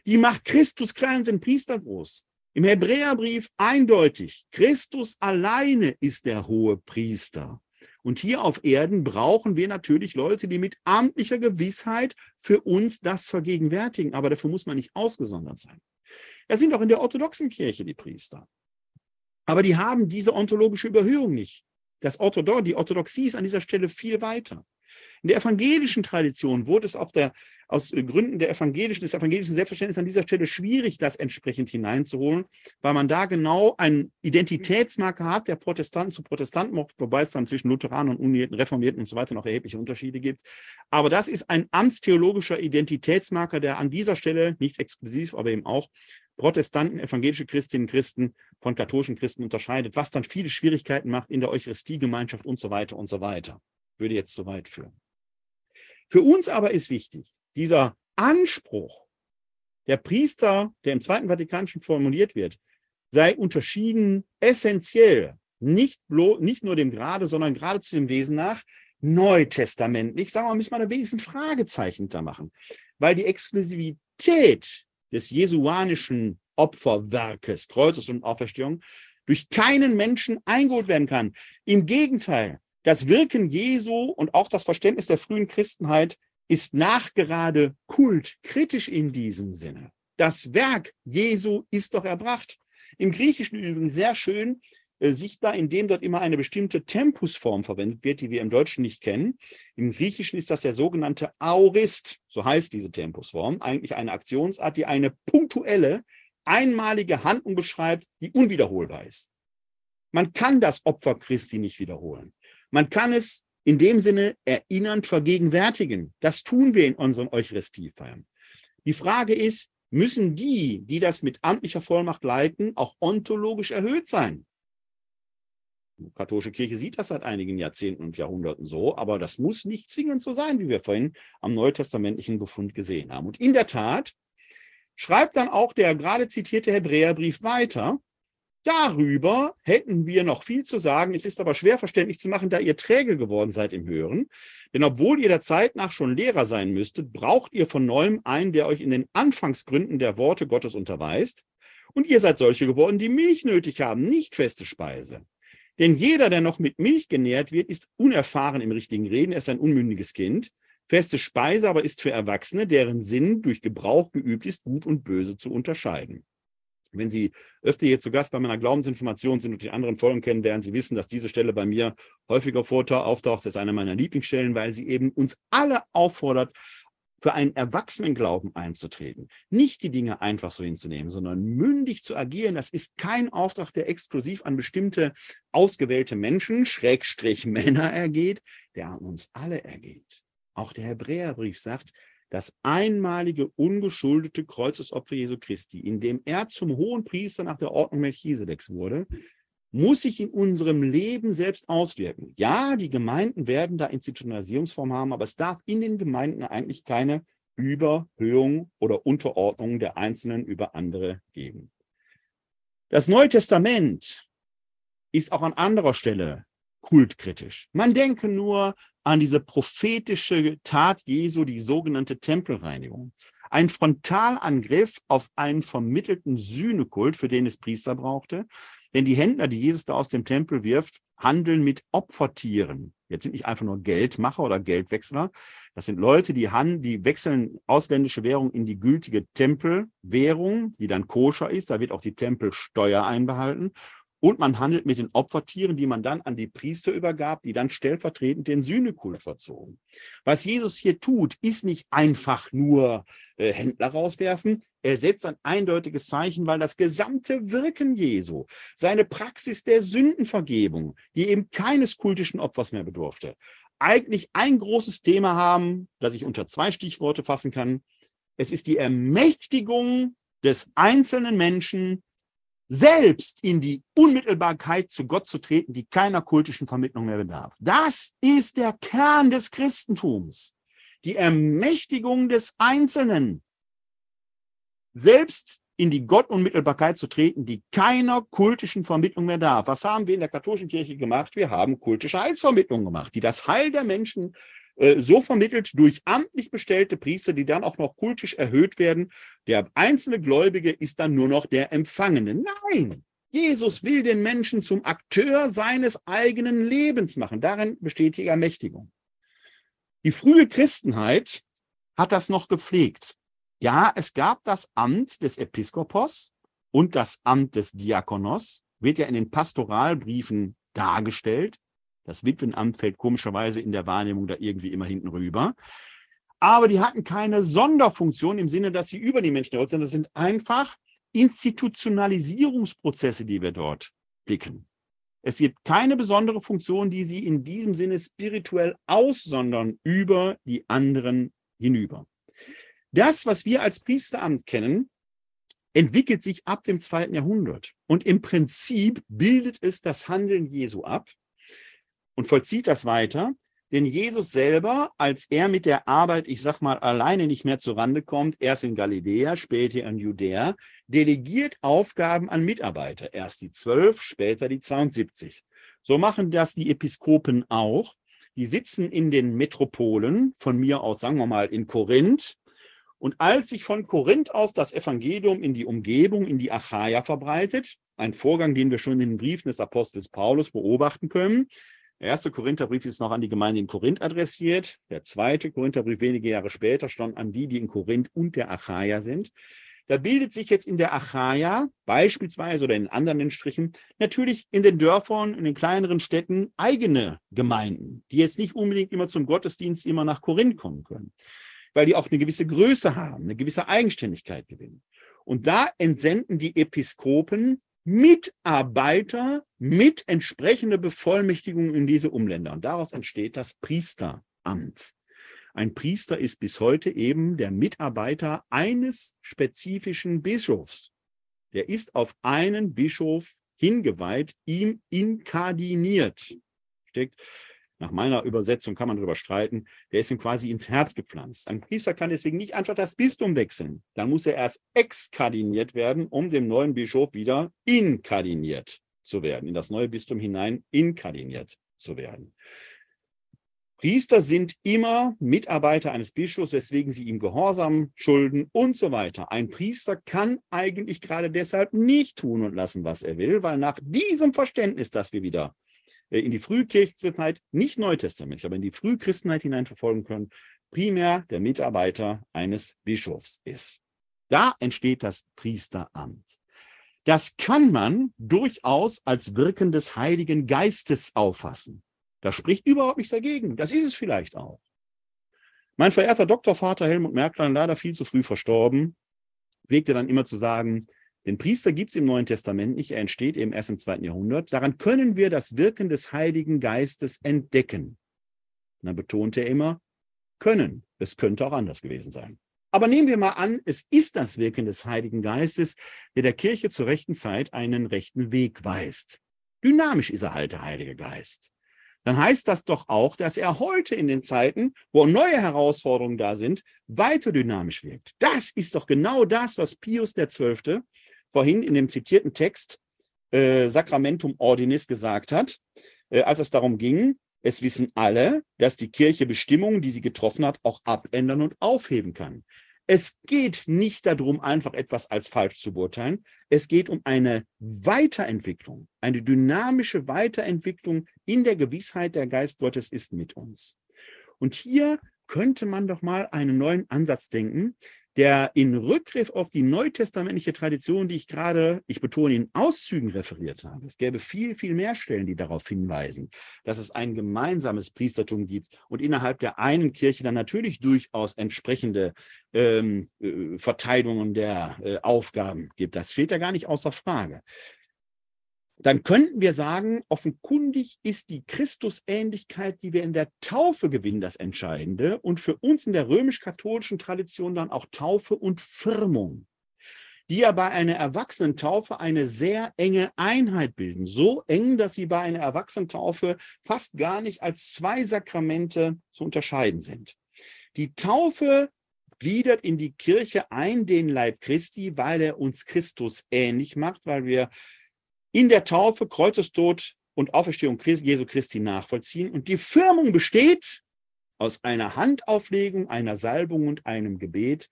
Die macht Christus klein und den Priester groß. Im Hebräerbrief eindeutig, Christus alleine ist der hohe Priester. Und hier auf Erden brauchen wir natürlich Leute, die mit amtlicher Gewissheit für uns das vergegenwärtigen. Aber dafür muss man nicht ausgesondert sein. Das sind auch in der orthodoxen Kirche die Priester. Aber die haben diese ontologische Überhöhung nicht. Das Orthodox, die Orthodoxie ist an dieser Stelle viel weiter. In der evangelischen Tradition wurde es der, aus Gründen der evangelischen, des evangelischen Selbstverständnisses an dieser Stelle schwierig, das entsprechend hineinzuholen, weil man da genau einen Identitätsmarker hat, der Protestanten zu Protestanten macht, wobei es dann zwischen Lutheranern und Unierten, Reformierten und so weiter noch erhebliche Unterschiede gibt. Aber das ist ein amtstheologischer Identitätsmarker, der an dieser Stelle nicht exklusiv, aber eben auch Protestanten, evangelische Christinnen Christen von katholischen Christen unterscheidet, was dann viele Schwierigkeiten macht in der Eucharistiegemeinschaft und so weiter und so weiter. Würde jetzt zu weit führen. Für uns aber ist wichtig, dieser Anspruch der Priester, der im Zweiten Vatikanischen formuliert wird, sei unterschieden essentiell, nicht, bloß, nicht nur dem Grade, sondern gerade zu dem Wesen nach, neutestamentlich, sagen wir mal, müssen wir da wenigstens ein Fragezeichen da machen. Weil die Exklusivität des jesuanischen Opferwerkes, Kreuzes und Auferstehung, durch keinen Menschen eingeholt werden kann. Im Gegenteil, das Wirken Jesu und auch das Verständnis der frühen Christenheit ist nachgerade Kult, kritisch in diesem Sinne. Das Werk Jesu ist doch erbracht. Im Griechischen übrigens sehr schön sichtbar, indem dort immer eine bestimmte Tempusform verwendet wird, die wir im Deutschen nicht kennen. Im Griechischen ist das der sogenannte Aurist, so heißt diese Tempusform, eigentlich eine Aktionsart, die eine punktuelle, einmalige Handlung beschreibt, die unwiederholbar ist. Man kann das Opfer Christi nicht wiederholen. Man kann es in dem Sinne erinnernd vergegenwärtigen. Das tun wir in unseren Eucharistiefeiern. Die Frage ist, müssen die, die das mit amtlicher Vollmacht leiten, auch ontologisch erhöht sein? Die katholische Kirche sieht das seit einigen Jahrzehnten und Jahrhunderten so, aber das muss nicht zwingend so sein, wie wir vorhin am neutestamentlichen Befund gesehen haben. Und in der Tat schreibt dann auch der gerade zitierte Hebräerbrief weiter, Darüber hätten wir noch viel zu sagen. Es ist aber schwer verständlich zu machen, da ihr träge geworden seid im Hören. Denn obwohl ihr der Zeit nach schon Lehrer sein müsstet, braucht ihr von neuem einen, der euch in den Anfangsgründen der Worte Gottes unterweist. Und ihr seid solche geworden, die Milch nötig haben, nicht feste Speise. Denn jeder, der noch mit Milch genährt wird, ist unerfahren im richtigen Reden, er ist ein unmündiges Kind. Feste Speise aber ist für Erwachsene, deren Sinn durch Gebrauch geübt ist, gut und böse zu unterscheiden. Wenn Sie öfter hier zu Gast bei meiner Glaubensinformation sind und die anderen Folgen kennen, werden Sie wissen, dass diese Stelle bei mir häufiger auftaucht. Das ist eine meiner Lieblingsstellen, weil sie eben uns alle auffordert, für einen Erwachsenenglauben einzutreten. Nicht die Dinge einfach so hinzunehmen, sondern mündig zu agieren. Das ist kein Auftrag, der exklusiv an bestimmte ausgewählte Menschen, Schrägstrich Männer ergeht, der an uns alle ergeht. Auch der Hebräerbrief sagt, das einmalige, ungeschuldete Kreuzesopfer Jesu Christi, in dem er zum hohen Priester nach der Ordnung Melchisedeks wurde, muss sich in unserem Leben selbst auswirken. Ja, die Gemeinden werden da Institutionalisierungsform haben, aber es darf in den Gemeinden eigentlich keine Überhöhung oder Unterordnung der Einzelnen über andere geben. Das Neue Testament ist auch an anderer Stelle kultkritisch. Man denke nur an diese prophetische Tat Jesu, die sogenannte Tempelreinigung. Ein Frontalangriff auf einen vermittelten Sühnekult, für den es Priester brauchte. Denn die Händler, die Jesus da aus dem Tempel wirft, handeln mit Opfertieren. Jetzt sind nicht einfach nur Geldmacher oder Geldwechsler. Das sind Leute, die, han die wechseln ausländische Währung in die gültige Tempelwährung, die dann koscher ist. Da wird auch die Tempelsteuer einbehalten. Und man handelt mit den Opfertieren, die man dann an die Priester übergab, die dann stellvertretend den Sühnekult verzogen. Was Jesus hier tut, ist nicht einfach nur äh, Händler rauswerfen. Er setzt ein eindeutiges Zeichen, weil das gesamte Wirken Jesu, seine Praxis der Sündenvergebung, die eben keines kultischen Opfers mehr bedurfte, eigentlich ein großes Thema haben, das ich unter zwei Stichworte fassen kann. Es ist die Ermächtigung des einzelnen Menschen selbst in die Unmittelbarkeit zu Gott zu treten, die keiner kultischen Vermittlung mehr bedarf. Das ist der Kern des Christentums. Die Ermächtigung des Einzelnen, selbst in die Gottunmittelbarkeit zu treten, die keiner kultischen Vermittlung mehr darf. Was haben wir in der katholischen Kirche gemacht? Wir haben kultische Heilsvermittlung gemacht, die das Heil der Menschen so vermittelt durch amtlich bestellte Priester, die dann auch noch kultisch erhöht werden. Der einzelne Gläubige ist dann nur noch der Empfangene. Nein, Jesus will den Menschen zum Akteur seines eigenen Lebens machen. Darin besteht die Ermächtigung. Die frühe Christenheit hat das noch gepflegt. Ja, es gab das Amt des Episkopos und das Amt des Diakonos, wird ja in den Pastoralbriefen dargestellt. Das Witwenamt fällt komischerweise in der Wahrnehmung da irgendwie immer hinten rüber. Aber die hatten keine Sonderfunktion im Sinne, dass sie über die Menschen erholt sind. Das sind einfach Institutionalisierungsprozesse, die wir dort blicken. Es gibt keine besondere Funktion, die sie in diesem Sinne spirituell aussondern über die anderen hinüber. Das, was wir als Priesteramt kennen, entwickelt sich ab dem zweiten Jahrhundert. Und im Prinzip bildet es das Handeln Jesu ab und vollzieht das weiter. Denn Jesus selber, als er mit der Arbeit, ich sag mal, alleine nicht mehr zurande kommt, erst in Galiläa, später in Judäa, delegiert Aufgaben an Mitarbeiter. Erst die zwölf, später die 72. So machen das die Episkopen auch. Die sitzen in den Metropolen, von mir aus sagen wir mal in Korinth. Und als sich von Korinth aus das Evangelium in die Umgebung, in die Achaia verbreitet, ein Vorgang, den wir schon in den Briefen des Apostels Paulus beobachten können, der erste Korintherbrief ist noch an die Gemeinde in Korinth adressiert. Der zweite Korintherbrief wenige Jahre später schon an die, die in Korinth und der Achaia sind. Da bildet sich jetzt in der Achaia beispielsweise oder in anderen Strichen natürlich in den Dörfern, in den kleineren Städten eigene Gemeinden, die jetzt nicht unbedingt immer zum Gottesdienst immer nach Korinth kommen können, weil die auch eine gewisse Größe haben, eine gewisse Eigenständigkeit gewinnen. Und da entsenden die Episkopen Mitarbeiter mit entsprechender Bevollmächtigung in diese Umländer. Und daraus entsteht das Priesteramt. Ein Priester ist bis heute eben der Mitarbeiter eines spezifischen Bischofs. Der ist auf einen Bischof hingeweiht, ihm inkardiniert. Steckt nach meiner Übersetzung kann man darüber streiten, der ist ihm quasi ins Herz gepflanzt. Ein Priester kann deswegen nicht einfach das Bistum wechseln. Dann muss er erst exkardiniert werden, um dem neuen Bischof wieder inkardiniert zu werden, in das neue Bistum hinein inkardiniert zu werden. Priester sind immer Mitarbeiter eines Bischofs, weswegen sie ihm Gehorsam schulden und so weiter. Ein Priester kann eigentlich gerade deshalb nicht tun und lassen, was er will, weil nach diesem Verständnis, das wir wieder in die Frühkirchenzeit, nicht neutestamentlich, aber in die Frühchristenheit hineinverfolgen können, primär der Mitarbeiter eines Bischofs ist. Da entsteht das Priesteramt. Das kann man durchaus als Wirken des Heiligen Geistes auffassen. Da spricht überhaupt nichts dagegen. Das ist es vielleicht auch. Mein verehrter Doktorvater Helmut Merklein, leider viel zu früh verstorben, pflegte dann immer zu sagen, den Priester gibt es im Neuen Testament nicht, er entsteht eben erst im zweiten Jahrhundert. Daran können wir das Wirken des Heiligen Geistes entdecken. Und dann betonte er immer, können. Es könnte auch anders gewesen sein. Aber nehmen wir mal an, es ist das Wirken des Heiligen Geistes, der der Kirche zur rechten Zeit einen rechten Weg weist. Dynamisch ist er halt der Heilige Geist. Dann heißt das doch auch, dass er heute in den Zeiten, wo neue Herausforderungen da sind, weiter dynamisch wirkt. Das ist doch genau das, was Pius XII vorhin in dem zitierten Text äh, Sacramentum Ordinis gesagt hat, äh, als es darum ging, es wissen alle, dass die Kirche Bestimmungen, die sie getroffen hat, auch abändern und aufheben kann. Es geht nicht darum, einfach etwas als falsch zu beurteilen. Es geht um eine Weiterentwicklung, eine dynamische Weiterentwicklung in der Gewissheit, der Geist Gottes ist mit uns. Und hier könnte man doch mal einen neuen Ansatz denken, der in Rückgriff auf die neutestamentliche Tradition, die ich gerade, ich betone, in Auszügen referiert habe. Es gäbe viel, viel mehr Stellen, die darauf hinweisen, dass es ein gemeinsames Priestertum gibt und innerhalb der einen Kirche dann natürlich durchaus entsprechende ähm, äh, Verteilungen der äh, Aufgaben gibt. Das steht ja gar nicht außer Frage dann könnten wir sagen, offenkundig ist die Christusähnlichkeit, die wir in der Taufe gewinnen, das Entscheidende und für uns in der römisch-katholischen Tradition dann auch Taufe und Firmung. die ja bei einer Erwachsenentaufe eine sehr enge Einheit bilden. So eng, dass sie bei einer Erwachsenentaufe fast gar nicht als zwei Sakramente zu unterscheiden sind. Die Taufe gliedert in die Kirche ein den Leib Christi, weil er uns Christus ähnlich macht, weil wir in der Taufe Kreuzestod und Auferstehung Jesu Christi nachvollziehen. Und die Firmung besteht aus einer Handauflegung, einer Salbung und einem Gebet,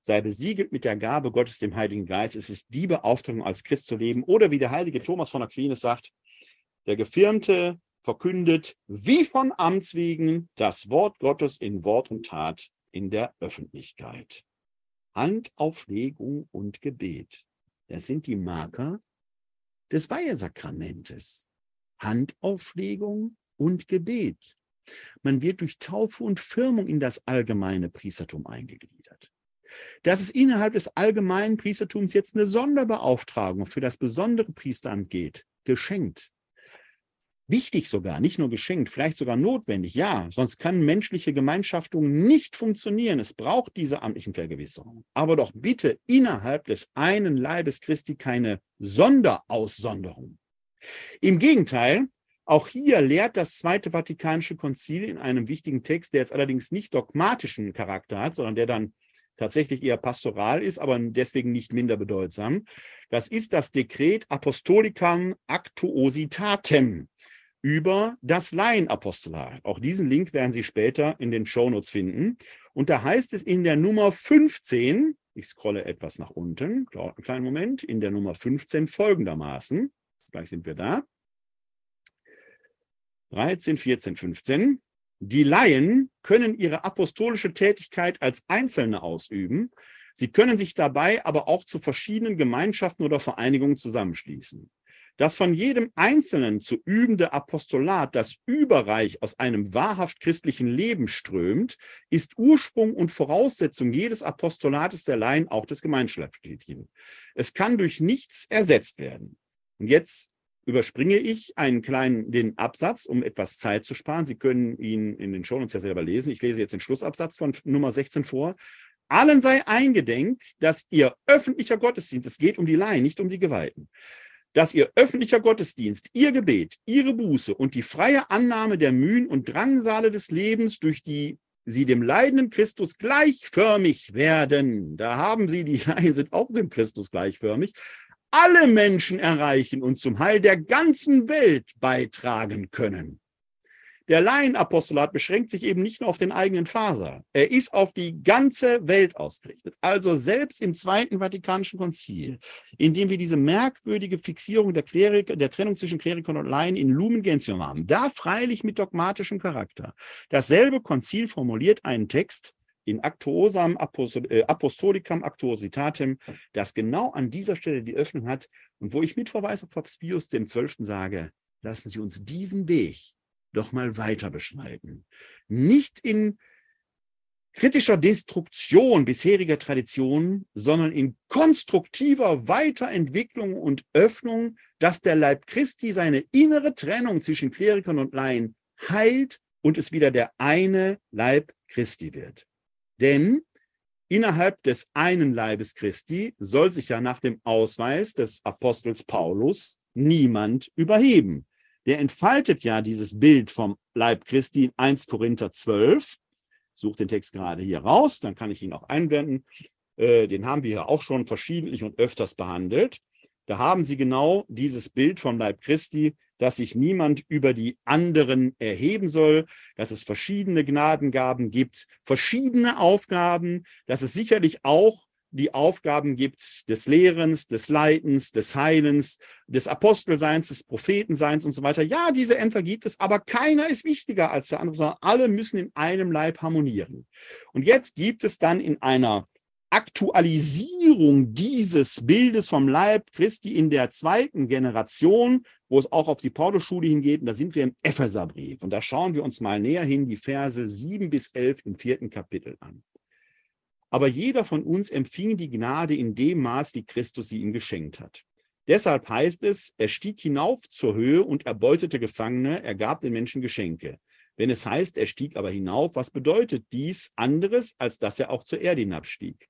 sei besiegelt mit der Gabe Gottes, dem Heiligen Geist. Es ist die Beauftragung, als Christ zu leben. Oder wie der heilige Thomas von Aquinas sagt, der Gefirmte verkündet wie von Amts wegen das Wort Gottes in Wort und Tat in der Öffentlichkeit. Handauflegung und Gebet. Das sind die Marker des Weihesakramentes. Handauflegung und Gebet. Man wird durch Taufe und Firmung in das allgemeine Priestertum eingegliedert. Dass es innerhalb des allgemeinen Priestertums jetzt eine Sonderbeauftragung für das besondere Priesteramt geht, geschenkt. Wichtig sogar, nicht nur geschenkt, vielleicht sogar notwendig, ja, sonst kann menschliche Gemeinschaftung nicht funktionieren. Es braucht diese amtlichen Vergewisserungen. Aber doch bitte innerhalb des einen Leibes Christi keine Sonderaussonderung. Im Gegenteil, auch hier lehrt das Zweite Vatikanische Konzil in einem wichtigen Text, der jetzt allerdings nicht dogmatischen Charakter hat, sondern der dann tatsächlich eher pastoral ist, aber deswegen nicht minder bedeutsam. Das ist das Dekret Apostolicam Actuositatem über das Laienapostolat. Auch diesen Link werden Sie später in den Shownotes finden. Und da heißt es in der Nummer 15, ich scrolle etwas nach unten, einen kleinen Moment, in der Nummer 15 folgendermaßen, gleich sind wir da, 13, 14, 15. Die Laien können ihre apostolische Tätigkeit als Einzelne ausüben. Sie können sich dabei aber auch zu verschiedenen Gemeinschaften oder Vereinigungen zusammenschließen. Das von jedem Einzelnen zu übende Apostolat, das überreich aus einem wahrhaft christlichen Leben strömt, ist Ursprung und Voraussetzung jedes Apostolates der Laien, auch des Gemeinschaftsmitglieds. Es kann durch nichts ersetzt werden. Und jetzt überspringe ich einen kleinen den Absatz, um etwas Zeit zu sparen. Sie können ihn in den Shownotes ja selber lesen. Ich lese jetzt den Schlussabsatz von Nummer 16 vor. Allen sei eingedenk, dass ihr öffentlicher Gottesdienst, es geht um die Laien, nicht um die Geweihten, dass ihr öffentlicher Gottesdienst, ihr Gebet, ihre Buße und die freie Annahme der Mühen und Drangsale des Lebens, durch die sie dem leidenden Christus gleichförmig werden. Da haben sie, die Laien sind auch dem Christus gleichförmig, alle Menschen erreichen und zum Heil der ganzen Welt beitragen können. Der Laienapostolat beschränkt sich eben nicht nur auf den eigenen Faser. Er ist auf die ganze Welt ausgerichtet. Also selbst im Zweiten Vatikanischen Konzil, in dem wir diese merkwürdige Fixierung der, Klerik, der Trennung zwischen Klerikern und Laien in Lumen Gentium haben, da freilich mit dogmatischem Charakter. Dasselbe Konzil formuliert einen Text, in Actuosam äh, Apostolicam Actuositatem, das genau an dieser Stelle die Öffnung hat und wo ich mit Verweis auf Papst Pius Zwölften sage, lassen Sie uns diesen Weg doch mal weiter beschneiden. Nicht in kritischer Destruktion bisheriger Traditionen, sondern in konstruktiver Weiterentwicklung und Öffnung, dass der Leib Christi seine innere Trennung zwischen Klerikern und Laien heilt und es wieder der eine Leib Christi wird. Denn innerhalb des einen Leibes Christi soll sich ja nach dem Ausweis des Apostels Paulus niemand überheben. Der entfaltet ja dieses Bild vom Leib Christi in 1 Korinther 12. Suche den Text gerade hier raus, dann kann ich ihn auch einblenden. Äh, den haben wir ja auch schon verschiedentlich und öfters behandelt. Da haben Sie genau dieses Bild vom Leib Christi, dass sich niemand über die anderen erheben soll, dass es verschiedene Gnadengaben gibt, verschiedene Aufgaben, dass es sicherlich auch die Aufgaben gibt des Lehrens, des Leitens, des Heilens, des Apostelseins, des Prophetenseins und so weiter. Ja, diese Ämter gibt es, aber keiner ist wichtiger als der andere, sondern alle müssen in einem Leib harmonieren. Und jetzt gibt es dann in einer Aktualisierung dieses Bildes vom Leib Christi in der zweiten Generation, wo es auch auf die Paulusschule hingeht, und da sind wir im Epheserbrief. Und da schauen wir uns mal näher hin die Verse 7 bis 11 im vierten Kapitel an. Aber jeder von uns empfing die Gnade in dem Maß, wie Christus sie ihm geschenkt hat. Deshalb heißt es, er stieg hinauf zur Höhe und erbeutete Gefangene, er gab den Menschen Geschenke. Wenn es heißt, er stieg aber hinauf, was bedeutet dies anderes, als dass er auch zur Erde hinabstieg?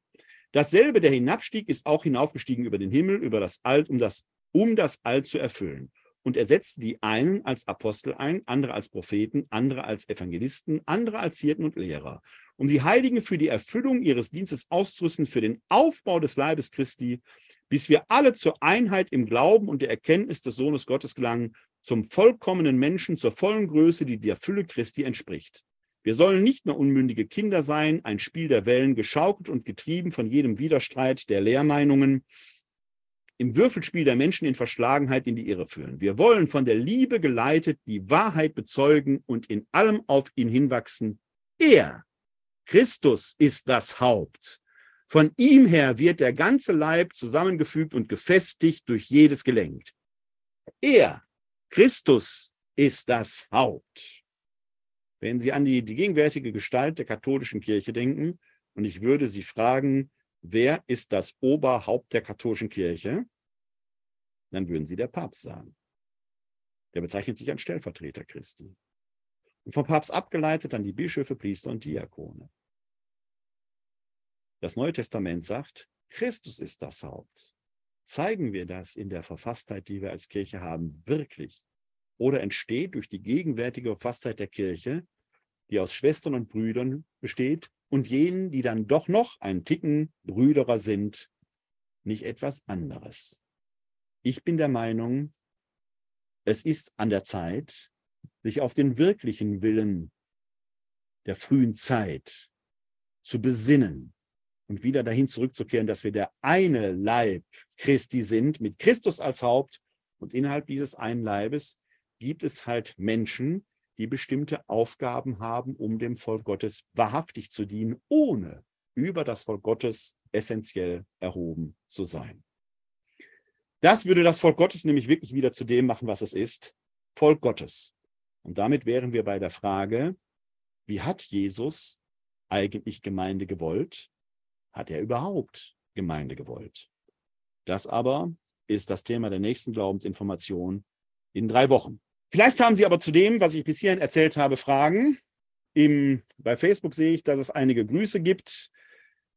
Dasselbe, der hinabstieg, ist auch hinaufgestiegen über den Himmel, über das All, um das, um das All zu erfüllen. Und er setzte die einen als Apostel ein, andere als Propheten, andere als Evangelisten, andere als Hirten und Lehrer, um die Heiligen für die Erfüllung ihres Dienstes auszurüsten, für den Aufbau des Leibes Christi, bis wir alle zur Einheit im Glauben und der Erkenntnis des Sohnes Gottes gelangen, zum vollkommenen Menschen, zur vollen Größe, die der Fülle Christi entspricht. Wir sollen nicht mehr unmündige Kinder sein, ein Spiel der Wellen, geschaukelt und getrieben von jedem Widerstreit der Lehrmeinungen, im Würfelspiel der Menschen in Verschlagenheit in die Irre führen. Wir wollen von der Liebe geleitet die Wahrheit bezeugen und in allem auf ihn hinwachsen. Er, Christus, ist das Haupt. Von ihm her wird der ganze Leib zusammengefügt und gefestigt durch jedes Gelenk. Er, Christus, ist das Haupt. Wenn Sie an die, die gegenwärtige Gestalt der katholischen Kirche denken, und ich würde Sie fragen, wer ist das Oberhaupt der katholischen Kirche? Dann würden Sie der Papst sagen. Der bezeichnet sich als Stellvertreter Christi. Vom Papst abgeleitet dann die Bischöfe, Priester und Diakone. Das Neue Testament sagt, Christus ist das Haupt. Zeigen wir das in der Verfasstheit, die wir als Kirche haben, wirklich? Oder entsteht durch die gegenwärtige Verfasstheit der Kirche, die aus Schwestern und Brüdern besteht, und jenen, die dann doch noch ein Ticken Brüderer sind, nicht etwas anderes. Ich bin der Meinung, es ist an der Zeit, sich auf den wirklichen Willen der frühen Zeit zu besinnen und wieder dahin zurückzukehren, dass wir der eine Leib Christi sind, mit Christus als Haupt. Und innerhalb dieses einen Leibes gibt es halt Menschen, die bestimmte Aufgaben haben, um dem Volk Gottes wahrhaftig zu dienen, ohne über das Volk Gottes essentiell erhoben zu sein. Das würde das Volk Gottes nämlich wirklich wieder zu dem machen, was es ist, Volk Gottes. Und damit wären wir bei der Frage, wie hat Jesus eigentlich Gemeinde gewollt? Hat er überhaupt Gemeinde gewollt? Das aber ist das Thema der nächsten Glaubensinformation in drei Wochen. Vielleicht haben Sie aber zu dem, was ich bis hierhin erzählt habe, Fragen. Im, bei Facebook sehe ich, dass es einige Grüße gibt,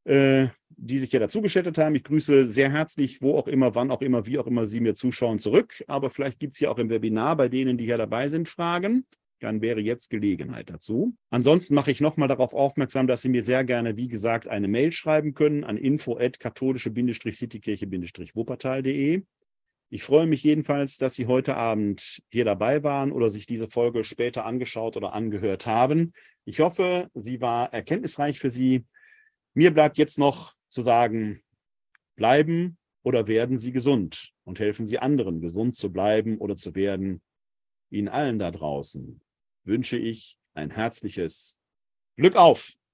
die sich ja dazugeschaltet haben. Ich grüße sehr herzlich, wo auch immer, wann auch immer, wie auch immer Sie mir zuschauen, zurück. Aber vielleicht gibt es hier auch im Webinar bei denen, die hier dabei sind, Fragen. Dann wäre jetzt Gelegenheit dazu. Ansonsten mache ich nochmal darauf aufmerksam, dass Sie mir sehr gerne, wie gesagt, eine Mail schreiben können an info-katholische-citykirche-wuppertal.de. Ich freue mich jedenfalls, dass Sie heute Abend hier dabei waren oder sich diese Folge später angeschaut oder angehört haben. Ich hoffe, sie war erkenntnisreich für Sie. Mir bleibt jetzt noch zu sagen, bleiben oder werden Sie gesund und helfen Sie anderen, gesund zu bleiben oder zu werden. Ihnen allen da draußen wünsche ich ein herzliches Glück auf!